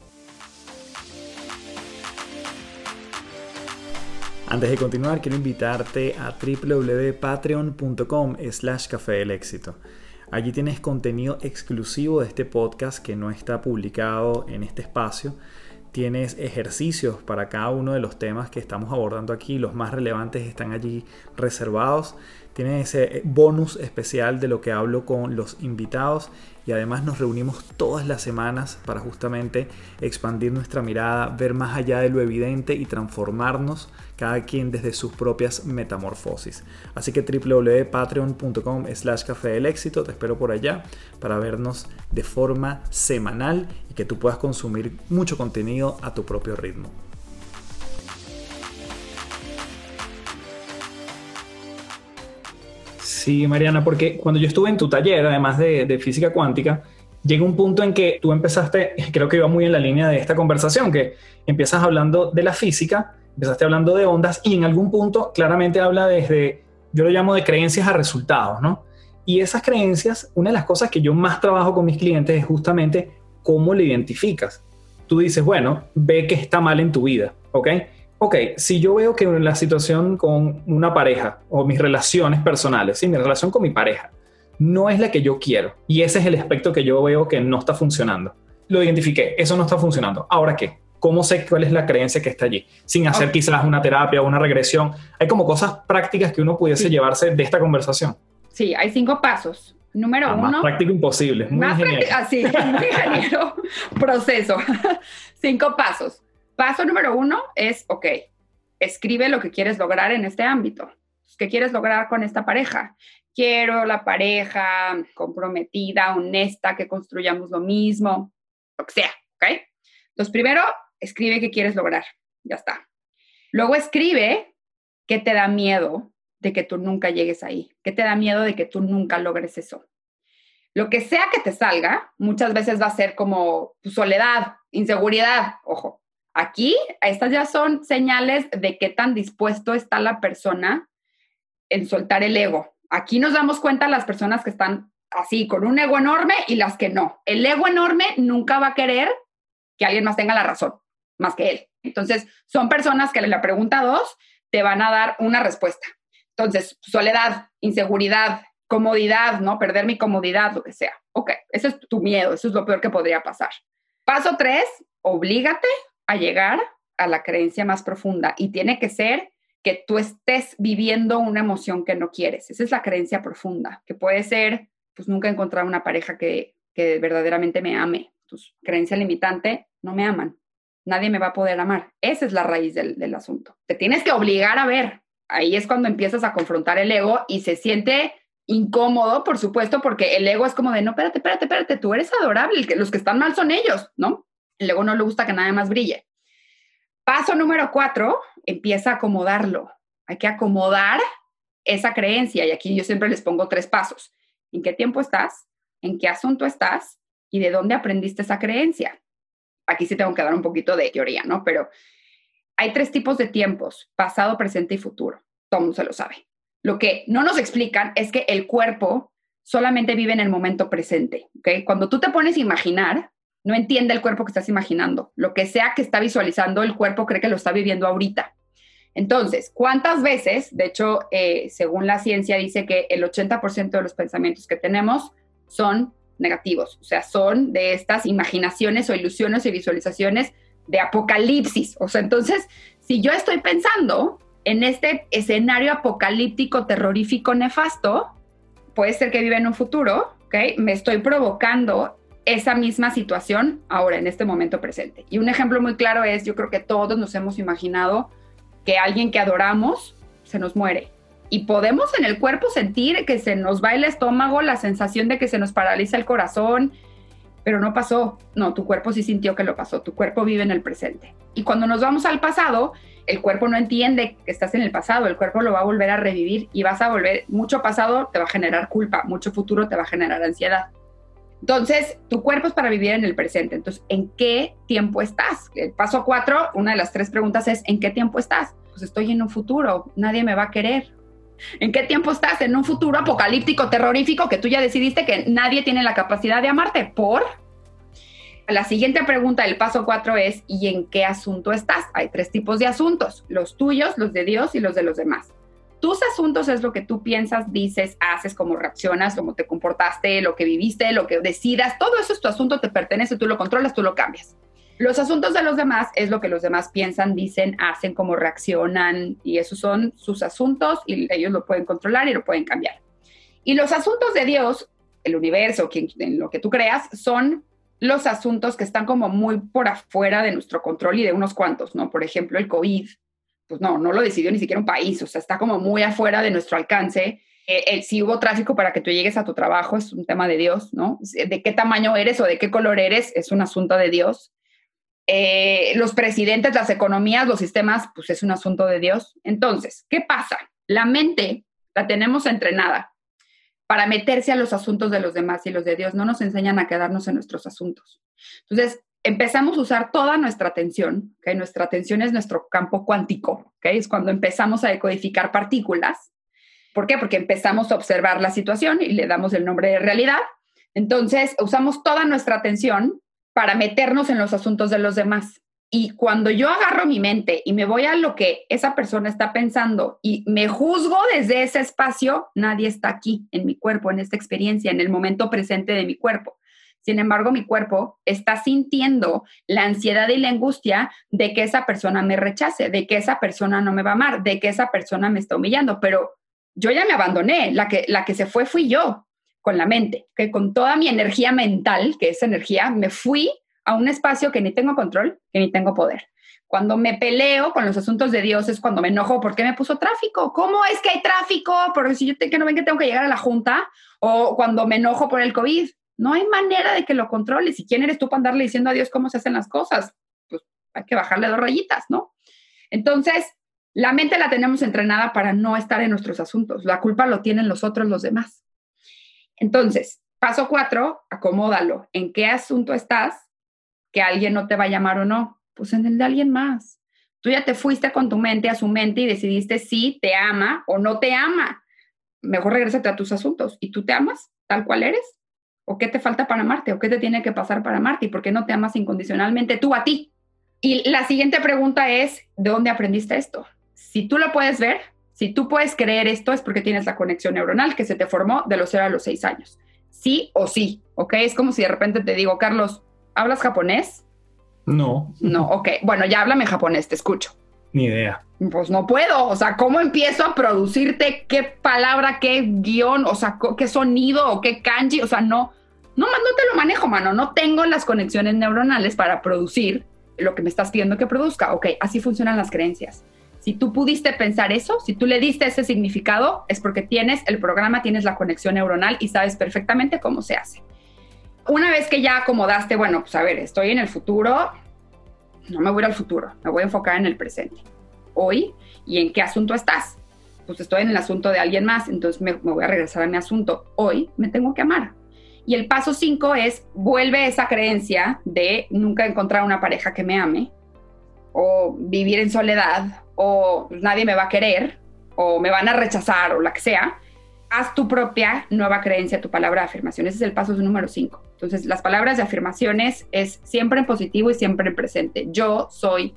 Antes de continuar, quiero invitarte a www.patreon.com slash café éxito. Allí tienes contenido exclusivo de este podcast que no está publicado en este espacio. Tienes ejercicios para cada uno de los temas que estamos abordando aquí. Los más relevantes están allí reservados. Tienes ese bonus especial de lo que hablo con los invitados y además nos reunimos todas las semanas para justamente expandir nuestra mirada, ver más allá de lo evidente y transformarnos cada quien desde sus propias metamorfosis. Así que www.patreon.com slash café del éxito, te espero por allá para vernos de forma semanal y que tú puedas consumir mucho contenido a tu propio ritmo. Sí, Mariana, porque cuando yo estuve en tu taller, además de, física cuántica, llega un punto en que tú empezaste, creo que iba muy en la línea de esta conversación, que empiezas hablando de la física, empezaste hablando de ondas y en algún punto claramente habla desde, yo lo llamo de creencias a resultados, ¿no? Y esas creencias, una de las cosas que yo más trabajo con mis clientes es justamente cómo le identificas. Tú dices, bueno, ve que está mal en tu vida, ¿ok? Ok, si yo veo que la situación con una pareja o mis relaciones personales, sí, mi relación con mi pareja, no es la que yo quiero y ese es el aspecto que yo veo que no está funcionando. Lo identifiqué, eso no está funcionando. Ahora qué? ¿Cómo sé cuál es la creencia que está allí? Sin hacer quizás una terapia o una regresión. Hay como cosas prácticas que uno pudiese llevarse de esta conversación. Sí, hay cinco pasos. Número uno. Más práctico imposible. Muy más ingeniero. Así, muy ingeniero. Proceso. cinco pasos. Paso número uno es, ok, escribe lo que quieres lograr en este ámbito. ¿Qué quieres lograr con esta pareja? Quiero la pareja comprometida, honesta, que construyamos lo mismo, lo que sea, ¿ok? Entonces, primero, escribe qué quieres lograr, ya está. Luego escribe qué te da miedo de que tú nunca llegues ahí? ¿Qué te da miedo de que tú nunca logres eso? Lo que sea que te salga, muchas veces va a ser como soledad, inseguridad, ojo. Aquí, estas ya son señales de qué tan dispuesto está la persona en soltar el ego. Aquí nos damos cuenta las personas que están así, con un ego enorme y las que no. El ego enorme nunca va a querer que alguien más tenga la razón, más que él. Entonces, son personas que en la pregunta dos te van a dar una respuesta. Entonces, soledad, inseguridad, comodidad, ¿no? Perder mi comodidad, lo que sea. Ok, ese es tu miedo, eso es lo peor que podría pasar. Paso tres, oblígate a llegar a la creencia más profunda y tiene que ser que tú estés viviendo una emoción que no quieres. Esa es la creencia profunda, que puede ser, pues nunca encontrar una pareja que, que verdaderamente me ame. Creencia limitante, no me aman. Nadie me va a poder amar. Esa es la raíz del, del asunto. Te tienes que obligar a ver. Ahí es cuando empiezas a confrontar el ego y se siente incómodo, por supuesto, porque el ego es como de, no, espérate, espérate, espérate, tú eres adorable, los que están mal son ellos, ¿no? El ego no le gusta que nada más brille. Paso número cuatro, empieza a acomodarlo. Hay que acomodar esa creencia y aquí yo siempre les pongo tres pasos. ¿En qué tiempo estás? ¿En qué asunto estás? ¿Y de dónde aprendiste esa creencia? Aquí sí tengo que dar un poquito de teoría, ¿no? Pero hay tres tipos de tiempos, pasado, presente y futuro. Todo mundo se lo sabe. Lo que no nos explican es que el cuerpo solamente vive en el momento presente. ¿okay? Cuando tú te pones a imaginar, no entiende el cuerpo que estás imaginando. Lo que sea que está visualizando, el cuerpo cree que lo está viviendo ahorita. Entonces, ¿cuántas veces, de hecho, eh, según la ciencia dice que el 80% de los pensamientos que tenemos son negativos, o sea, son de estas imaginaciones o ilusiones y visualizaciones de apocalipsis. O sea, entonces, si yo estoy pensando en este escenario apocalíptico, terrorífico, nefasto, puede ser que viva en un futuro, ¿ok? Me estoy provocando esa misma situación ahora, en este momento presente. Y un ejemplo muy claro es, yo creo que todos nos hemos imaginado que alguien que adoramos se nos muere. Y podemos en el cuerpo sentir que se nos va el estómago, la sensación de que se nos paraliza el corazón, pero no pasó. No, tu cuerpo sí sintió que lo pasó, tu cuerpo vive en el presente. Y cuando nos vamos al pasado, el cuerpo no entiende que estás en el pasado, el cuerpo lo va a volver a revivir y vas a volver, mucho pasado te va a generar culpa, mucho futuro te va a generar ansiedad. Entonces, tu cuerpo es para vivir en el presente. Entonces, ¿en qué tiempo estás? El paso cuatro, una de las tres preguntas es, ¿en qué tiempo estás? Pues estoy en un futuro, nadie me va a querer. ¿En qué tiempo estás? En un futuro apocalíptico, terrorífico, que tú ya decidiste que nadie tiene la capacidad de amarte. ¿Por? La siguiente pregunta del paso 4 es, ¿y en qué asunto estás? Hay tres tipos de asuntos, los tuyos, los de Dios y los de los demás. Tus asuntos es lo que tú piensas, dices, haces, cómo reaccionas, cómo te comportaste, lo que viviste, lo que decidas, todo eso es tu asunto, te pertenece, tú lo controlas, tú lo cambias. Los asuntos de los demás es lo que los demás piensan, dicen, hacen, cómo reaccionan y esos son sus asuntos y ellos lo pueden controlar y lo pueden cambiar. Y los asuntos de Dios, el universo, en lo que tú creas, son los asuntos que están como muy por afuera de nuestro control y de unos cuantos, ¿no? Por ejemplo, el COVID, pues no, no lo decidió ni siquiera un país, o sea, está como muy afuera de nuestro alcance. Eh, si hubo tráfico para que tú llegues a tu trabajo es un tema de Dios, ¿no? De qué tamaño eres o de qué color eres es un asunto de Dios. Eh, los presidentes, las economías, los sistemas, pues es un asunto de Dios. Entonces, ¿qué pasa? La mente la tenemos entrenada para meterse a los asuntos de los demás y los de Dios. No nos enseñan a quedarnos en nuestros asuntos. Entonces, empezamos a usar toda nuestra atención, que nuestra atención es nuestro campo cuántico, que es cuando empezamos a decodificar partículas. ¿Por qué? Porque empezamos a observar la situación y le damos el nombre de realidad. Entonces, usamos toda nuestra atención para meternos en los asuntos de los demás. Y cuando yo agarro mi mente y me voy a lo que esa persona está pensando y me juzgo desde ese espacio, nadie está aquí en mi cuerpo, en esta experiencia, en el momento presente de mi cuerpo. Sin embargo, mi cuerpo está sintiendo la ansiedad y la angustia de que esa persona me rechace, de que esa persona no me va a amar, de que esa persona me está humillando, pero yo ya me abandoné, la que, la que se fue fui yo con la mente, que con toda mi energía mental, que es energía, me fui a un espacio que ni tengo control, que ni tengo poder. Cuando me peleo con los asuntos de Dios es cuando me enojo porque me puso tráfico. ¿Cómo es que hay tráfico? Porque si yo te, que no ven que tengo que llegar a la junta o cuando me enojo por el COVID. No hay manera de que lo controles. ¿Y quién eres tú para andarle diciendo a Dios cómo se hacen las cosas? Pues hay que bajarle dos rayitas, ¿no? Entonces, La mente la tenemos entrenada para no estar en nuestros asuntos. La culpa lo tienen los otros, los demás. Entonces, paso cuatro, acomódalo. ¿En qué asunto estás? Que alguien no te va a llamar o no. Pues en el de alguien más. Tú ya te fuiste con tu mente a su mente y decidiste si te ama o no te ama. Mejor regrésate a tus asuntos. ¿Y tú te amas tal cual eres? ¿O qué te falta para amarte? ¿O qué te tiene que pasar para amarte? ¿Y por qué no te amas incondicionalmente tú a ti? Y la siguiente pregunta es, ¿de dónde aprendiste esto? Si tú lo puedes ver, si tú puedes creer esto, es porque tienes la conexión neuronal que se te formó de los 0 a los 6 años. Sí o sí, ¿ok? Es como si de repente te digo, Carlos, ¿hablas japonés? No. No, ok. Bueno, ya háblame japonés, te escucho. Ni idea. Pues no puedo. O sea, ¿cómo empiezo a producirte qué palabra, qué guion, o sea, qué sonido o qué kanji? O sea, no, no, no te lo manejo, mano. No tengo las conexiones neuronales para producir lo que me estás pidiendo que produzca. Ok, así funcionan las creencias. Si tú pudiste pensar eso, si tú le diste ese significado, es porque tienes el programa, tienes la conexión neuronal y sabes perfectamente cómo se hace. Una vez que ya acomodaste, bueno, pues a ver, estoy en el futuro, no me voy al futuro, me voy a enfocar en el presente. Hoy, ¿y en qué asunto estás? Pues estoy en el asunto de alguien más, entonces me, voy a regresar a mi asunto. Hoy me tengo que amar. Y el paso cinco es, vuelve esa creencia de nunca encontrar una pareja que me ame, o vivir en soledad, o nadie me va a querer, o me van a rechazar, o la que sea, haz tu propia nueva creencia, tu palabra de afirmación. Ese es el paso número 5. Entonces, las palabras de afirmaciones es siempre en positivo y siempre en presente. Yo soy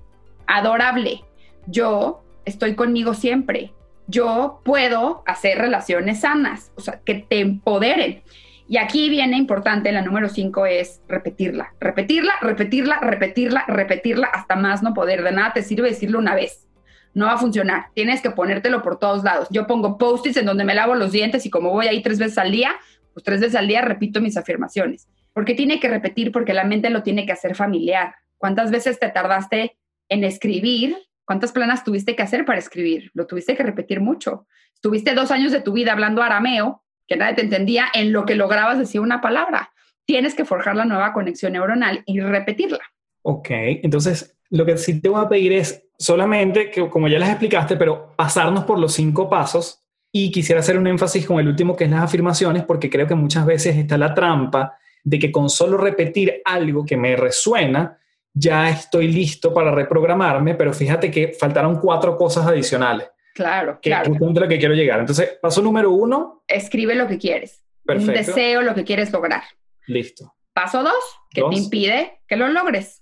adorable. Yo estoy conmigo siempre. Yo puedo hacer relaciones sanas, o sea, que te empoderen. Y aquí viene importante, la número 5 es repetirla, repetirla, repetirla, repetirla, repetirla hasta más no poder. De nada te sirve decirlo una vez no va a funcionar. Tienes que ponértelo por todos lados. Yo pongo post-its en donde me lavo los dientes y como voy ahí tres veces al día, pues tres veces al día repito mis afirmaciones. Porque tiene que repetir, porque la mente lo tiene que hacer familiar. ¿Cuántas veces te tardaste en escribir? ¿Cuántas planas tuviste que hacer para escribir? Lo tuviste que repetir mucho. Estuviste dos años de tu vida hablando arameo, que nadie te entendía, en lo que lograbas decir una palabra. Tienes que forjar la nueva conexión neuronal y repetirla. Ok, entonces lo que sí te voy a pedir es solamente que, como ya les explicaste, pero pasarnos por los cinco pasos y quisiera hacer un énfasis con el último que es las afirmaciones, porque creo que muchas veces está la trampa de que con solo repetir algo que me resuena, ya estoy listo para reprogramarme, pero fíjate que faltaron cuatro cosas adicionales. Claro, que claro. es lo que quiero llegar. Entonces, paso número uno. Escribe lo que quieres. Perfecto. Un deseo, lo que quieres lograr. Listo. Paso dos, que Dos. te impide que lo logres.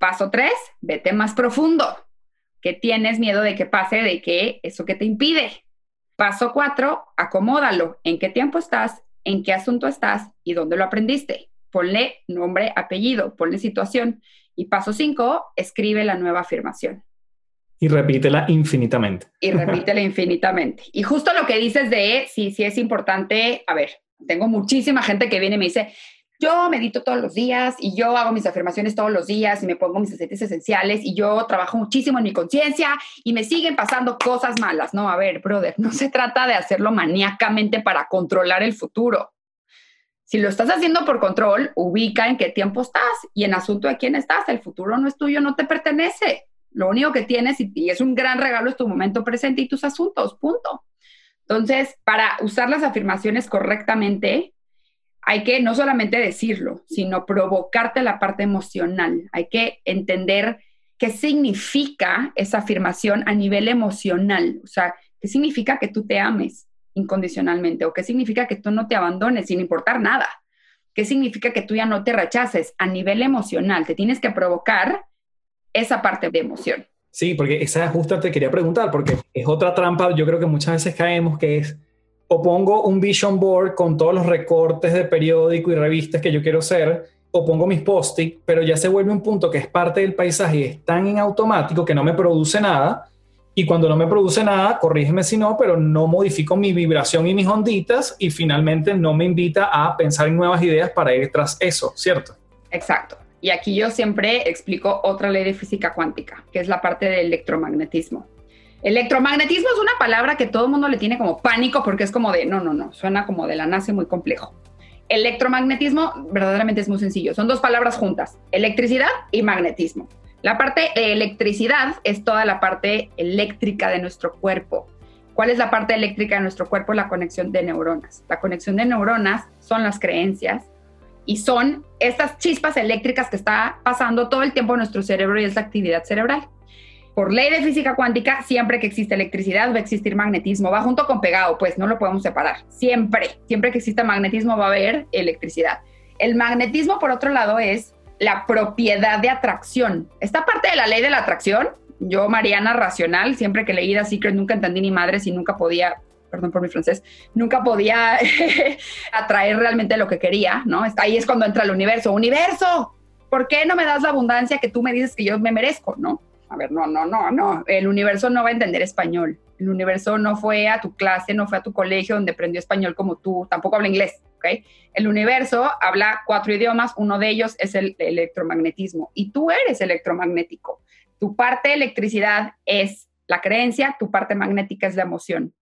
Paso tres, vete más profundo. que tienes miedo de que pase, de que eso que te impide. Paso cuatro, acomódalo. ¿En qué tiempo estás? ¿En qué asunto estás? ¿Y dónde lo aprendiste? Ponle nombre, apellido, ponle situación. Y paso cinco, escribe la nueva afirmación. Y repítela infinitamente. Y repítela infinitamente. Y justo lo que dices de, sí, sí es importante, a ver, tengo muchísima gente que viene y me dice, yo medito todos los días y yo hago mis afirmaciones todos los días y me pongo mis aceites esenciales y yo trabajo muchísimo en mi conciencia y me siguen pasando cosas malas. No, a ver, brother, no se trata de hacerlo maníacamente para controlar el futuro. Si lo estás haciendo por control, ubica en qué tiempo estás y en asunto de quién estás. El futuro no es tuyo, no te pertenece. Lo único que tienes y, es un gran regalo es tu momento presente y tus asuntos, punto. Entonces, para usar las afirmaciones correctamente, hay que no solamente decirlo, sino provocarte la parte emocional. Hay que entender qué significa esa afirmación a nivel emocional. O sea, qué significa que tú te ames incondicionalmente o qué significa que tú no te abandones sin importar nada. ¿Qué significa que tú ya no te rechaces a nivel emocional? Te tienes que provocar esa parte de emoción. Sí, porque esa justo te quería preguntar, porque es otra trampa, yo creo que muchas veces caemos, que es o pongo un vision board con todos los recortes de periódico y revistas que yo quiero hacer, o pongo mis post-it, pero ya se vuelve un punto que es parte del paisaje y es tan en automático que no me produce nada. Y cuando no me produce nada, corrígeme si no, pero no modifico mi vibración y mis onditas y finalmente no me invita a pensar en nuevas ideas para ir tras eso, ¿cierto? Exacto. Y aquí yo siempre explico otra ley de física cuántica, que es la parte del electromagnetismo. Electromagnetismo es una palabra que todo el mundo le tiene como pánico porque es como de, no, no, no, suena como de la nace muy complejo. Electromagnetismo verdaderamente es muy sencillo. Son dos palabras juntas, electricidad y magnetismo. La parte de electricidad es toda la parte eléctrica de nuestro cuerpo. ¿Cuál es la parte eléctrica de nuestro cuerpo? La conexión de neuronas. La conexión de neuronas son las creencias y son estas chispas eléctricas que está pasando todo el tiempo en nuestro cerebro y es la actividad cerebral. Por ley de física cuántica, siempre que existe electricidad va a existir magnetismo, va junto con pegado, pues no lo podemos separar. Siempre, siempre que exista magnetismo va a haber electricidad. El magnetismo, por otro lado, es la propiedad de atracción. Esta parte de la ley de la atracción, yo, Mariana Racional, siempre que leí The Secret, nunca entendí ni madres y nunca podía, perdón por mi francés, nunca podía atraer realmente lo que quería, ¿no? Ahí es cuando entra el universo. Universo, ¿por qué no me das la abundancia que tú me dices que yo me merezco, ¿no? A ver, no, no, no, no. El universo no va a entender español. El universo no fue a tu clase, no fue a tu colegio donde aprendió español como tú, tampoco habla inglés, ¿ok? El universo habla cuatro idiomas, uno de ellos es el electromagnetismo y tú eres electromagnético. Tu parte de electricidad es la creencia, tu parte magnética es la emoción.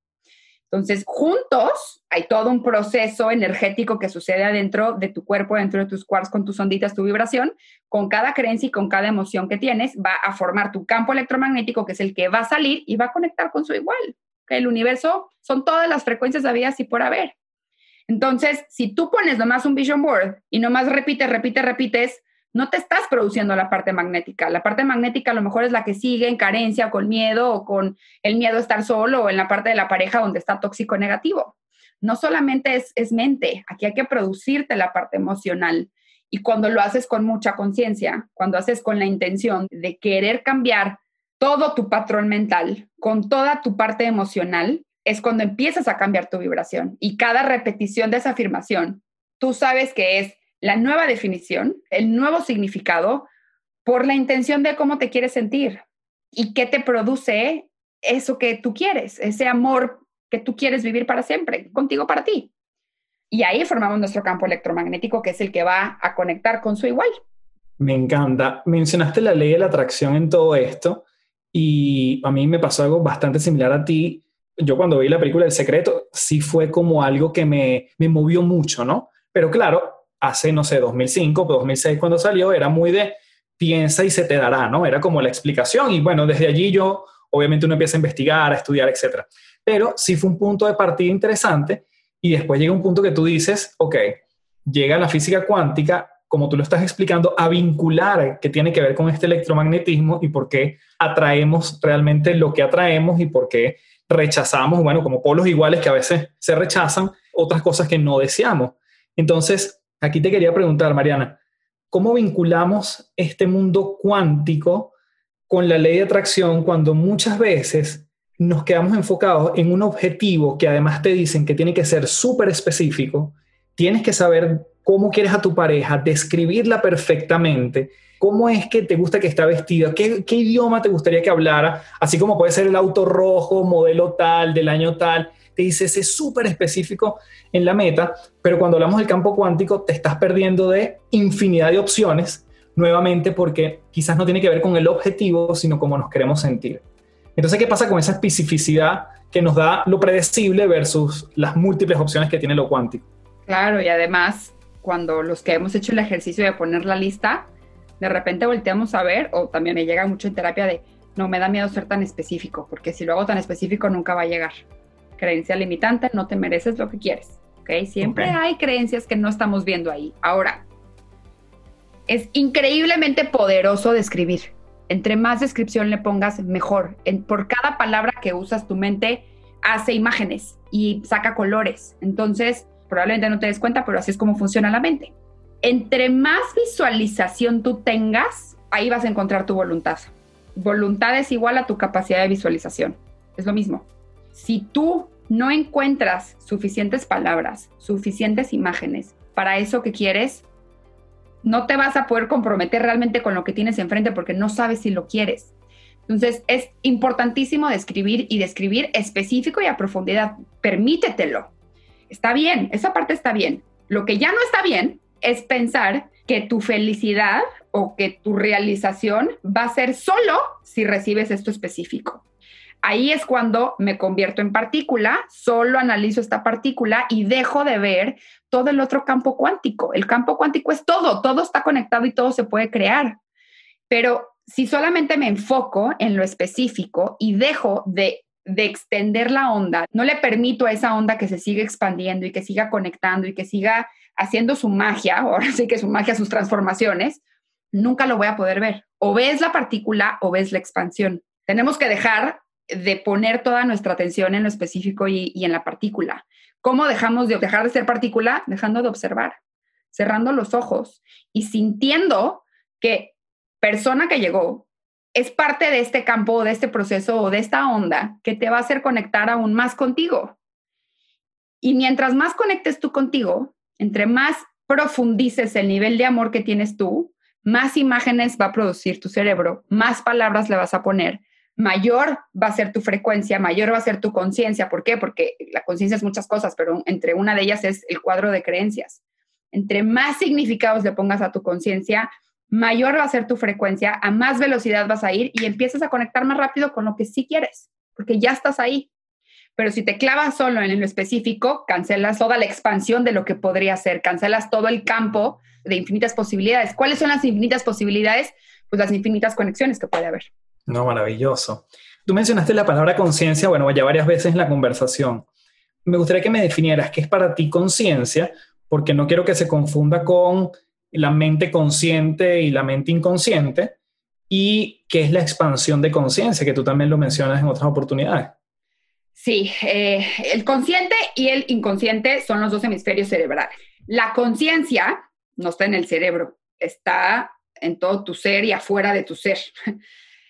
Entonces, juntos hay todo un proceso energético que sucede adentro de tu cuerpo, dentro de tus quarks, con tus onditas, tu vibración. Con cada creencia y con cada emoción que tienes, va a formar tu campo electromagnético, que es el que va a salir y va a conectar con su igual. El universo son todas las frecuencias vida y por haber. Entonces, si tú pones nomás un vision board y nomás repites, repites, repites, no te estás produciendo la parte magnética. La parte magnética a lo mejor es la que sigue en carencia con miedo o con el miedo a estar solo o en la parte de la pareja donde está tóxico negativo. No solamente es, es mente, aquí hay que producirte la parte emocional. Y cuando lo haces con mucha conciencia, cuando haces con la intención de querer cambiar todo tu patrón mental, con toda tu parte emocional, es cuando empiezas a cambiar tu vibración. Y cada repetición de esa afirmación, tú sabes que es la nueva definición, el nuevo significado, por la intención de cómo te quieres sentir y qué te produce eso que tú quieres, ese amor que tú quieres vivir para siempre, contigo para ti. Y ahí formamos nuestro campo electromagnético, que es el que va a conectar con su igual. Me encanta. Mencionaste la ley de la atracción en todo esto y a mí me pasó algo bastante similar a ti. Yo cuando vi la película El Secreto, sí fue como algo que me, me movió mucho, ¿no? Pero claro, hace, no sé, 2005, 2006 cuando salió, era muy de piensa y se te dará, ¿no? Era como la explicación y bueno, desde allí yo, obviamente uno empieza a investigar, a estudiar, etc. Pero sí fue un punto de partida interesante y después llega un punto que tú dices, ok, llega la física cuántica, como tú lo estás explicando, a vincular qué tiene que ver con este electromagnetismo y por qué atraemos realmente lo que atraemos y por qué rechazamos, bueno, como polos iguales que a veces se rechazan, otras cosas que no deseamos. Entonces, Aquí te quería preguntar, Mariana, ¿cómo vinculamos este mundo cuántico con la ley de atracción cuando muchas veces nos quedamos enfocados en un objetivo que además te dicen que tiene que ser súper específico? Tienes que saber cómo quieres a tu pareja, describirla perfectamente, cómo es que te gusta que está vestida, ¿Qué, qué idioma te gustaría que hablara, así como puede ser el auto rojo, modelo tal, del año tal te dice ese súper específico en la meta, pero cuando hablamos del campo cuántico te estás perdiendo de infinidad de opciones, nuevamente porque quizás no tiene que ver con el objetivo, sino cómo nos queremos sentir. Entonces, ¿qué pasa con esa especificidad que nos da lo predecible versus las múltiples opciones que tiene lo cuántico? Claro, y además, cuando los que hemos hecho el ejercicio de poner la lista, de repente volteamos a ver, o también me llega mucho en terapia de, no me da miedo ser tan específico, porque si lo hago tan específico nunca va a llegar creencia limitante, no te mereces lo que quieres. ¿ok? Siempre hay creencias que no estamos viendo ahí. Ahora, es increíblemente poderoso describir. Entre más descripción le pongas, mejor. por cada palabra que usas, tu mente hace imágenes y saca colores. Entonces, probablemente no te des cuenta, pero así es como funciona la mente. Entre más visualización tú tengas, ahí vas a encontrar tu voluntad. Voluntad es igual a tu capacidad de visualización. Es lo mismo si tú no encuentras suficientes palabras, suficientes imágenes para eso que quieres, no te vas a poder comprometer realmente con lo que tienes enfrente porque no sabes si lo quieres. Entonces es importantísimo describir y describir específico y a profundidad. Permítetelo. Está bien, esa parte está bien. Lo que ya no está bien es pensar que tu felicidad o que tu realización va a ser solo si recibes esto específico. Ahí es cuando me convierto en partícula, solo analizo esta partícula y dejo de ver todo el otro campo cuántico. El campo cuántico es todo, todo está conectado y todo se puede crear. Pero si solamente me enfoco en lo específico y dejo de, de extender la onda, no le permito a esa onda que se siga expandiendo y que siga conectando y que siga haciendo su magia, ahora sí que su magia, sus transformaciones, nunca lo voy a poder ver. O ves la partícula o ves la expansión. Tenemos que dejar de poner toda nuestra atención en lo específico y, en la partícula. ¿Cómo dejamos de dejar de ser partícula? Dejando de observar, cerrando los ojos y sintiendo que persona que llegó es parte de este campo, de este proceso o de esta onda que te va a hacer conectar aún más contigo. Y mientras más conectes tú contigo, entre más profundices el nivel de amor que tienes tú, más imágenes va a producir tu cerebro, más palabras le vas a poner, mayor va a ser tu frecuencia, mayor va a ser tu conciencia. ¿Por qué? Porque la conciencia es muchas cosas, pero entre una de ellas es el cuadro de creencias. Entre más significados le pongas a tu conciencia, mayor va a ser tu frecuencia, a más velocidad vas a ir y empiezas a conectar más rápido con lo que sí quieres, porque ya estás ahí. Pero si te clavas solo en lo específico, cancelas toda la expansión de lo que podría ser, cancelas todo el campo de infinitas posibilidades. ¿Cuáles son las infinitas posibilidades? Pues las infinitas conexiones que puede haber. No, maravilloso. Tú mencionaste la palabra conciencia, bueno, ya varias veces en la conversación. Me gustaría que me definieras qué es para ti conciencia, porque no quiero que se confunda con la mente consciente y la mente inconsciente, y qué es la expansión de conciencia, que tú también lo mencionas en otras oportunidades. Sí, eh, el consciente y el inconsciente son los dos hemisferios cerebrales. La conciencia no está en el cerebro, está en todo tu ser y afuera de tu ser.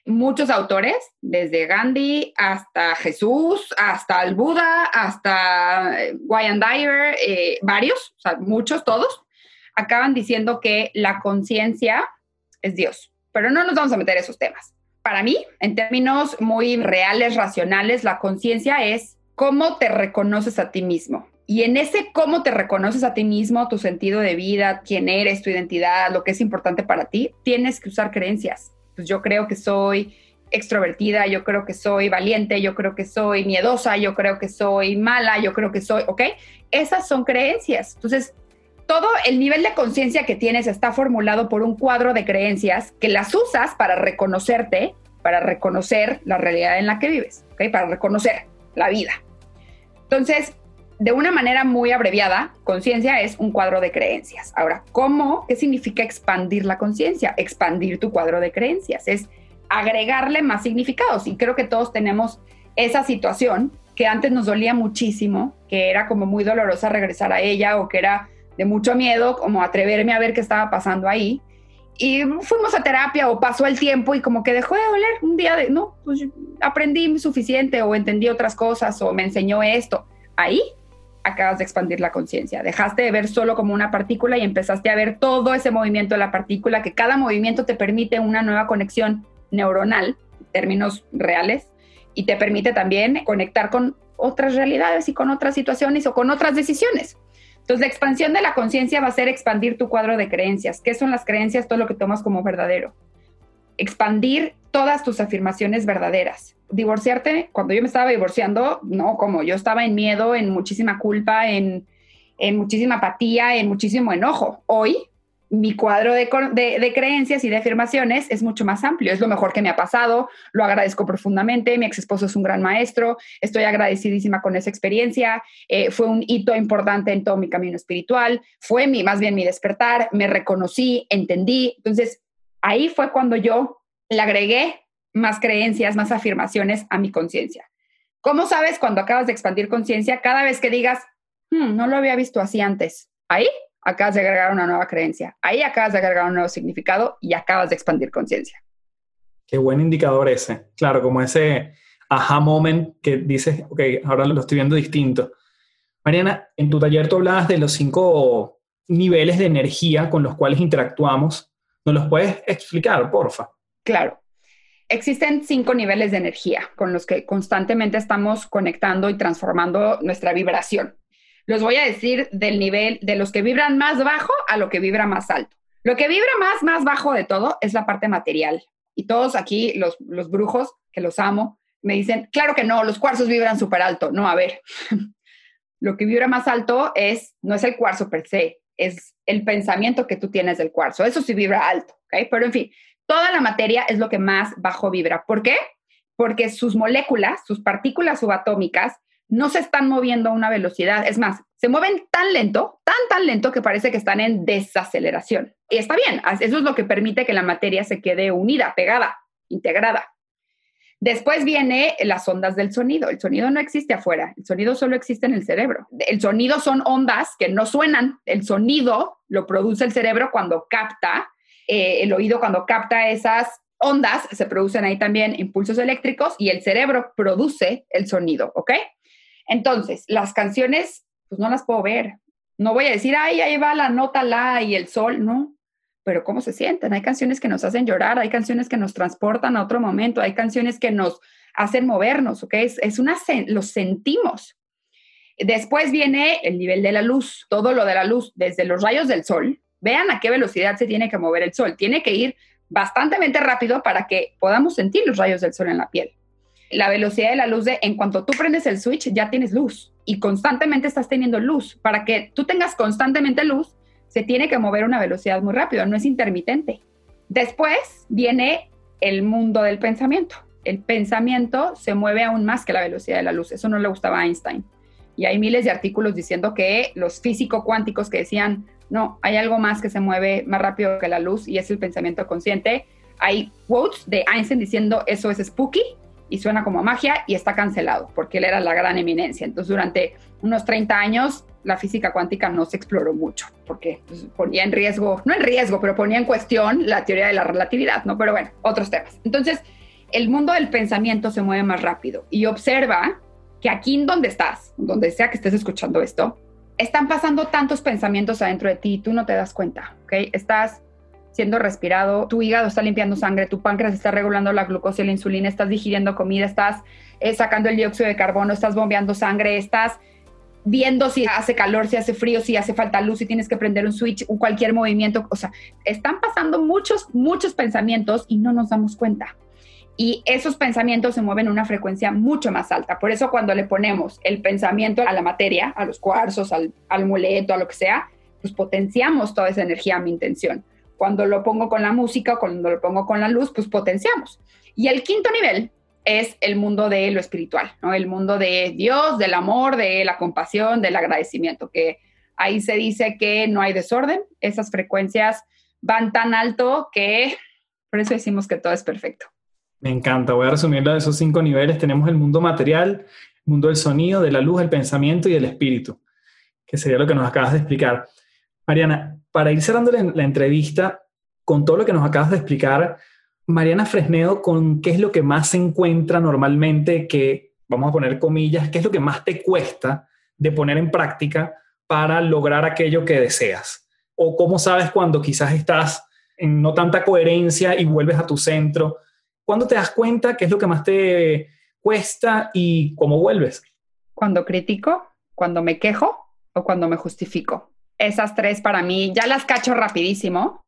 Muchos autores, desde Gandhi hasta Jesús, hasta el Buda, hasta eh, Wayne Dyer, eh, varios, muchos, todos, acaban diciendo que la conciencia es Dios. Pero no nos vamos a meter en esos temas. Para mí, en términos muy reales, racionales, la conciencia es cómo te reconoces a ti mismo. Y en ese cómo te reconoces a ti mismo, tu sentido de vida, quién eres, tu identidad, lo que es importante para ti, tienes que usar creencias. Pues yo creo que soy extrovertida, yo creo que soy valiente, yo creo que soy miedosa, yo creo que soy mala, yo creo que soy, ¿ok? Esas son creencias. Entonces, todo el nivel de conciencia que tienes está formulado por un cuadro de creencias que las usas para reconocerte, para reconocer la realidad en la que vives, ¿ok? Para reconocer la vida. Entonces, de una manera muy abreviada, conciencia es un cuadro de creencias. Ahora, ¿cómo? ¿Qué significa expandir la conciencia? Expandir tu cuadro de creencias. Es agregarle más significados. Y creo que todos tenemos esa situación que antes nos dolía muchísimo, que era como muy dolorosa regresar a ella o que era de mucho miedo, como atreverme a ver qué estaba pasando ahí. Y fuimos a terapia o pasó el tiempo y como que dejó de doler un día de, no, pues aprendí suficiente o entendí otras cosas o me enseñó esto. Ahí acabas de expandir la conciencia. Dejaste de ver solo como una partícula y empezaste a ver todo ese movimiento de la partícula, que cada movimiento te permite una nueva conexión neuronal, términos reales, y te permite también conectar con otras realidades y con otras situaciones o con otras decisiones. Entonces, la expansión de la conciencia va a ser expandir tu cuadro de creencias. ¿Qué son las creencias? Todo lo que tomas como verdadero. Expandir todas tus afirmaciones verdaderas divorciarte, cuando yo me estaba divorciando, no, como yo estaba en miedo, en muchísima culpa, en, muchísima apatía, en muchísimo enojo. Hoy mi cuadro de, creencias y de afirmaciones es mucho más amplio. Es lo mejor que me ha pasado, lo agradezco profundamente, mi ex esposo es un gran maestro, estoy agradecidísima con esa experiencia, eh, fue un hito importante en todo mi camino espiritual, fue mi, más bien mi despertar, me reconocí, entendí. Entonces, ahí fue cuando yo le agregué más creencias, más afirmaciones a mi conciencia. ¿Cómo sabes cuando acabas de expandir conciencia? Cada vez que digas, hmm, no lo había visto así antes. Ahí acabas de agregar una nueva creencia. Ahí acabas de agregar un nuevo significado y acabas de expandir conciencia. Qué buen indicador ese. Claro, como ese aha moment que dices, ok, ahora lo estoy viendo distinto. Mariana, en tu taller tú hablabas de los cinco niveles de energía con los cuales interactuamos. ¿Nos los puedes explicar, porfa? Claro. Existen cinco niveles de energía con los que constantemente estamos conectando y transformando nuestra vibración. Los voy a decir del nivel de los que vibran más bajo a lo que vibra más alto. Lo que vibra más, más bajo de todo es la parte material. Y todos aquí, los, los brujos, que los amo, me dicen, claro que no, los cuarzos vibran súper alto. No, a ver, lo que vibra más alto es, no es el cuarzo per se, es el pensamiento que tú tienes del cuarzo. Eso sí vibra alto, ¿ok? Pero en fin, toda la materia es lo que más bajo vibra. ¿Por qué? Porque sus moléculas, sus partículas subatómicas, no se están moviendo a una velocidad. Es más, se mueven tan lento, tan, tan lento que parece que están en desaceleración. Y está bien, eso es lo que permite que la materia se quede unida, pegada, integrada. Después viene las ondas del sonido. El sonido no existe afuera, el sonido solo existe en el cerebro. El sonido son ondas que no suenan. El sonido lo produce el cerebro cuando capta, eh, el oído cuando capta esas ondas, se producen ahí también impulsos eléctricos y el cerebro produce el sonido, ¿ok? Entonces, las canciones, pues no las puedo ver. No voy a decir, ay, ahí va la nota la y el sol, no pero ¿cómo se sienten? Hay canciones que nos hacen llorar, hay canciones que nos transportan a otro momento, hay canciones que nos hacen movernos, ¿ok? Es, es una, los sentimos. Después viene el nivel de la luz, todo lo de la luz, desde los rayos del sol. Vean a qué velocidad se tiene que mover el sol. Tiene que ir bastante rápido para que podamos sentir los rayos del sol en la piel. La velocidad de la luz de en cuanto tú prendes el switch ya tienes luz y constantemente estás teniendo luz. Para que tú tengas constantemente luz, se tiene que mover a una velocidad muy rápido, no es intermitente. Después viene el mundo del pensamiento. El pensamiento se mueve aún más que la velocidad de la luz. Eso no le gustaba a Einstein. Y hay miles de artículos diciendo que los físicos cuánticos que decían, no, hay algo más que se mueve más rápido que la luz y es el pensamiento consciente. Hay quotes de Einstein diciendo eso es spooky y suena como magia y está cancelado porque él era la gran eminencia. Entonces durante unos 30 años la física cuántica no se exploró mucho, porque pues, ponía en riesgo, no en riesgo, pero ponía en cuestión la teoría de la relatividad, ¿no? Pero bueno, otros temas. Entonces, el mundo del pensamiento se mueve más rápido y observa que aquí en donde estás, donde sea que estés escuchando esto, están pasando tantos pensamientos adentro de ti tú no te das cuenta, ¿ok? Estás siendo respirado, tu hígado está limpiando sangre, tu páncreas está regulando la glucosa y la insulina, estás digiriendo comida, estás eh, sacando el dióxido de carbono, estás bombeando sangre, estás viendo si hace calor, si hace frío, si hace falta luz, si tienes que prender un switch, cualquier movimiento. O sea, están pasando muchos, muchos pensamientos y no nos damos cuenta. Y esos pensamientos se mueven a una frecuencia mucho más alta. Por eso cuando le ponemos el pensamiento a la materia, a los cuarzos, al, al muleto, a lo que sea, pues potenciamos toda esa energía a mi intención. Cuando lo pongo con la música cuando lo pongo con la luz, pues potenciamos. Y el quinto nivel es el mundo de lo espiritual, ¿no? El mundo de Dios, del amor, de la compasión, del agradecimiento, que ahí se dice que no hay desorden, esas frecuencias van tan alto que por eso decimos que todo es perfecto. Me encanta, voy a resumirlo de esos cinco niveles. Tenemos el mundo material, el mundo del sonido, de la luz, el pensamiento y el espíritu, que sería lo que nos acabas de explicar. Mariana, para ir cerrando la entrevista, con todo lo que nos acabas de explicar, Mariana Fresnedo, ¿con qué es lo que más se encuentra normalmente que, vamos a poner comillas, qué es lo que más te cuesta de poner en práctica para lograr aquello que deseas? ¿O cómo sabes cuando quizás estás en no tanta coherencia y vuelves a tu centro? ¿Cuándo te das cuenta qué es lo que más te cuesta y cómo vuelves? Cuando critico, cuando me quejo o cuando me justifico. Esas tres para mí ya las cacho rapidísimo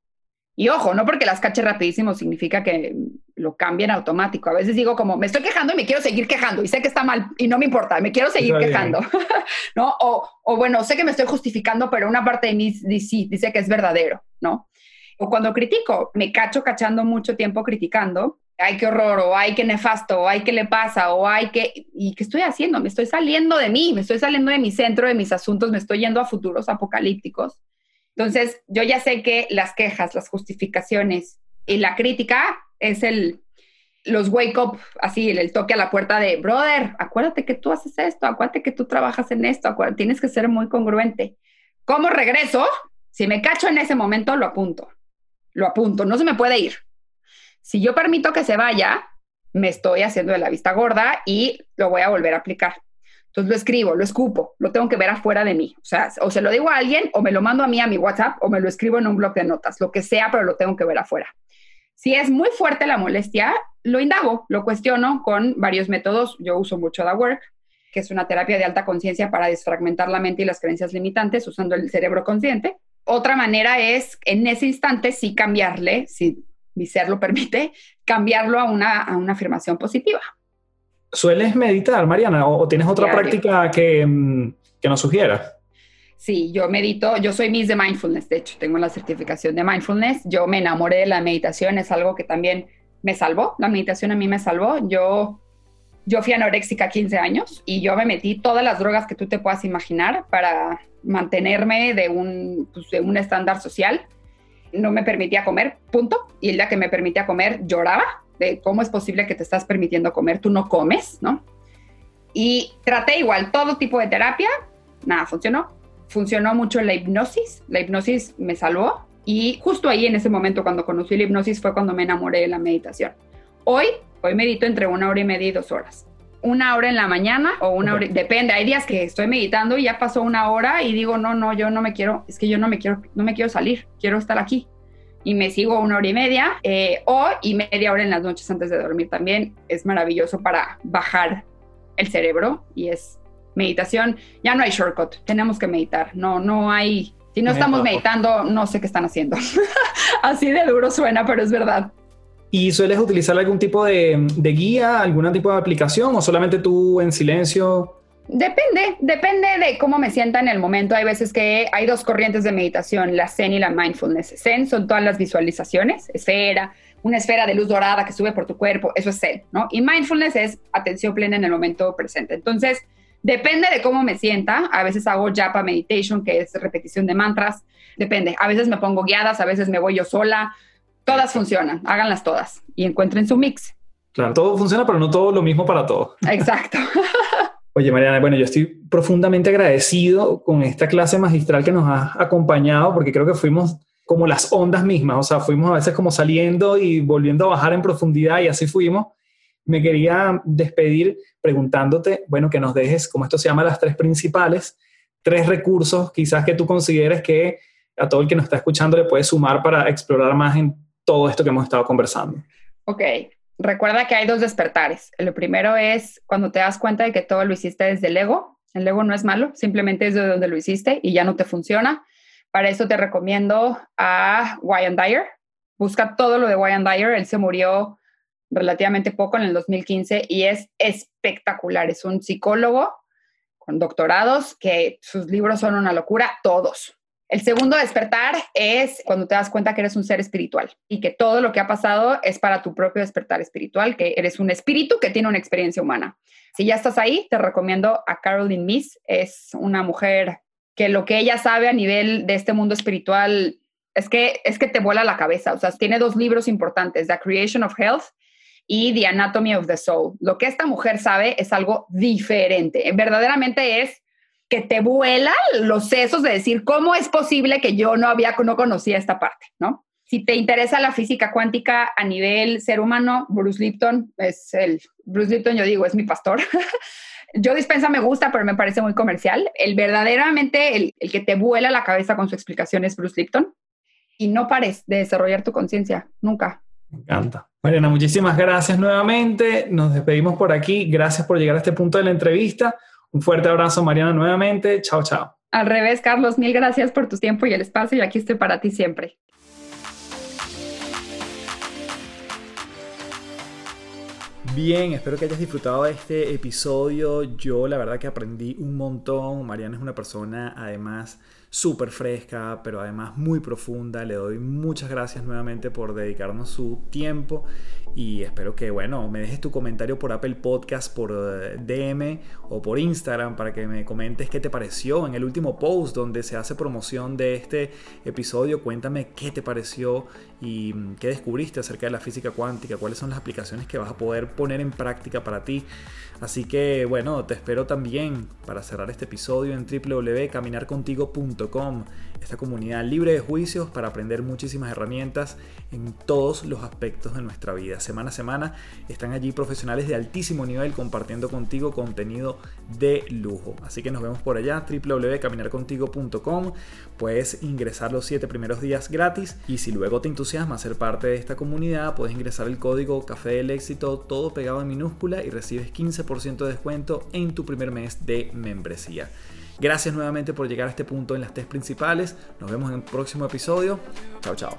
y ojo, no porque las cache rapidísimo significa que lo cambien automático. A veces digo como, me estoy quejando y me quiero seguir quejando y sé que está mal y no me importa, me quiero seguir quejando, ¿no? O, o, bueno, sé que me estoy justificando, pero una parte de mí sí, dice que es verdadero, ¿no? O cuando critico, me cacho cachando mucho tiempo criticando, ay, qué horror, o ay, qué nefasto, o ay, qué le pasa, o ay, qué, ¿y qué estoy haciendo? Me estoy saliendo de mí, me estoy saliendo de mi centro, de mis asuntos, me estoy yendo a futuros apocalípticos entonces, yo ya sé que las quejas, las justificaciones y la crítica es el, los wake up, así, el, toque a la puerta de, brother, acuérdate que tú haces esto, acuérdate que tú trabajas en esto, tienes que ser muy congruente. ¿Cómo regreso? Si me cacho en ese momento, lo apunto, lo apunto, no se me puede ir. Si yo permito que se vaya, me estoy haciendo de la vista gorda y lo voy a volver a aplicar. Entonces lo escribo, lo escupo, lo tengo que ver afuera de mí. O sea, o se lo digo a alguien, o me lo mando a mí a mi WhatsApp, o me lo escribo en un blog de notas, lo que sea, pero lo tengo que ver afuera. Si es muy fuerte la molestia, lo indago, lo cuestiono con varios métodos. Yo uso mucho The Work, que es una terapia de alta conciencia para desfragmentar la mente y las creencias limitantes usando el cerebro consciente. Otra manera es, en ese instante, sí cambiarle, si mi ser lo permite, cambiarlo a una, a una afirmación positiva. ¿Sueles meditar, Mariana, o, tienes otra práctica que, mm, que nos sugieras? Sí, yo medito, yo soy Miss de Mindfulness, de hecho, tengo la certificación de Mindfulness. Yo me enamoré de la meditación, es algo que también me salvó. La meditación a mí me salvó. Yo, yo fui anoréxica 15 años y yo me metí todas las drogas que tú te puedas imaginar para mantenerme de un, pues, de un estándar social. No me permitía comer, punto. Y el día que me permitía comer, lloraba de cómo es posible que te estás permitiendo comer, tú no comes, ¿no? Y traté igual todo tipo de terapia, nada funcionó funcionó mucho la hipnosis, la hipnosis me salvó y justo ahí en ese momento cuando conocí la hipnosis fue cuando me enamoré de la meditación. Hoy, hoy medito entre una hora y media y dos horas. Una hora en la mañana o una hora, depende, hay días que estoy meditando y ya pasó una hora y digo, no, no, yo no me quiero, es que yo no me quiero, no me quiero salir, quiero estar aquí. Y me sigo una hora y media eh, o y media hora en las noches antes de dormir también. Es maravilloso para bajar el cerebro y es meditación, ya no hay shortcut, tenemos que meditar, no, no hay, si no, estamos meditando, no sé qué están haciendo. Así de duro suena, pero es verdad. ¿Y sueles utilizar algún tipo de, guía, algún tipo de aplicación o solamente tú en silencio? Depende, depende de cómo me sienta en el momento. Hay veces que hay dos corrientes de meditación, la Zen y la Mindfulness. Zen son todas las visualizaciones, esfera, una esfera de luz dorada que sube por tu cuerpo, eso es Zen, ¿no? Y Mindfulness es atención plena en el momento presente. Entonces, Depende de cómo me sienta. A veces hago japa meditation, que es repetición de mantras. Depende. A veces me pongo guiadas, a veces me voy yo sola. Todas funcionan. Háganlas todas y encuentren su mix. Claro, todo funciona, pero no todo lo mismo para todos. Exacto. Oye, Mariana, bueno, yo estoy profundamente agradecido con esta clase magistral que nos ha acompañado, porque creo que fuimos como las ondas mismas, o sea, fuimos a veces como saliendo y volviendo a bajar en profundidad y así fuimos me quería despedir preguntándote, bueno, que nos dejes, como esto se llama, las tres principales, tres recursos quizás que tú consideres que a todo el que nos está escuchando le puede sumar para explorar más en todo esto que hemos estado conversando. Ok, recuerda que hay dos despertares. El primero es cuando te das cuenta de que todo lo hiciste desde el ego. El ego no es malo, simplemente es de donde lo hiciste y ya no te funciona. Para eso te recomiendo a Wyan Dyer. Busca todo lo de Wyan Dyer. Él se murió relativamente poco en el 2015 y es espectacular. Es un psicólogo con doctorados que sus libros son una locura, todos. El segundo despertar es cuando te das cuenta que eres un ser espiritual y que todo lo que ha pasado es para tu propio despertar espiritual, que eres un espíritu que tiene una experiencia humana. Si ya estás ahí, te recomiendo a Caroline Miss. Es una mujer que lo que ella sabe a nivel de este mundo espiritual es que, es que te vuela la cabeza. O sea, tiene dos libros importantes, The Creation of Health y The Anatomy of the Soul. Lo que esta mujer sabe es algo diferente. Verdaderamente es que te vuela los sesos de decir cómo es posible que yo no había no conocía esta parte, ¿no? Si te interesa la física cuántica a nivel ser humano, Bruce Lipton es el Bruce Lipton yo digo es mi pastor. yo dispensa me gusta, pero me parece muy comercial. El verdaderamente el, el que te vuela la cabeza con su explicación es Bruce Lipton y no pares de desarrollar tu conciencia nunca. Me encanta. Mariana, muchísimas gracias nuevamente. Nos despedimos por aquí. Gracias por llegar a este punto de la entrevista. Un fuerte abrazo, Mariana, nuevamente. Chao, chao. Al revés, Carlos, mil gracias por tu tiempo y el espacio y aquí estoy para ti siempre. Bien, espero que hayas disfrutado de este episodio. Yo la verdad que aprendí un montón. Mariana es una persona además súper fresca, pero además muy profunda. Le doy muchas gracias nuevamente por dedicarnos su tiempo y espero que, bueno, me dejes tu comentario por Apple Podcast, por eh, DM o por Instagram para que me comentes qué te pareció en el último post donde se hace promoción de este episodio. Cuéntame qué te pareció y mm, qué descubriste acerca de la física cuántica, cuáles son las aplicaciones que vas a poder poner en práctica para ti. Así que bueno, te espero también para cerrar este episodio en www.caminarcontigo.com, esta comunidad libre de juicios para aprender muchísimas herramientas en todos los aspectos de nuestra vida. Semana a semana están allí profesionales de altísimo nivel compartiendo contigo contenido de lujo. Así que nos vemos por allá, www.caminarcontigo.com. Puedes ingresar los 7 primeros días gratis y si luego te entusiasma ser parte de esta comunidad, puedes ingresar el código Café del Éxito, todo pegado en minúscula y recibes 15% de descuento en tu primer mes de membresía. Gracias nuevamente por llegar a este punto en las test principales. Nos vemos en el próximo episodio. Chao, chao.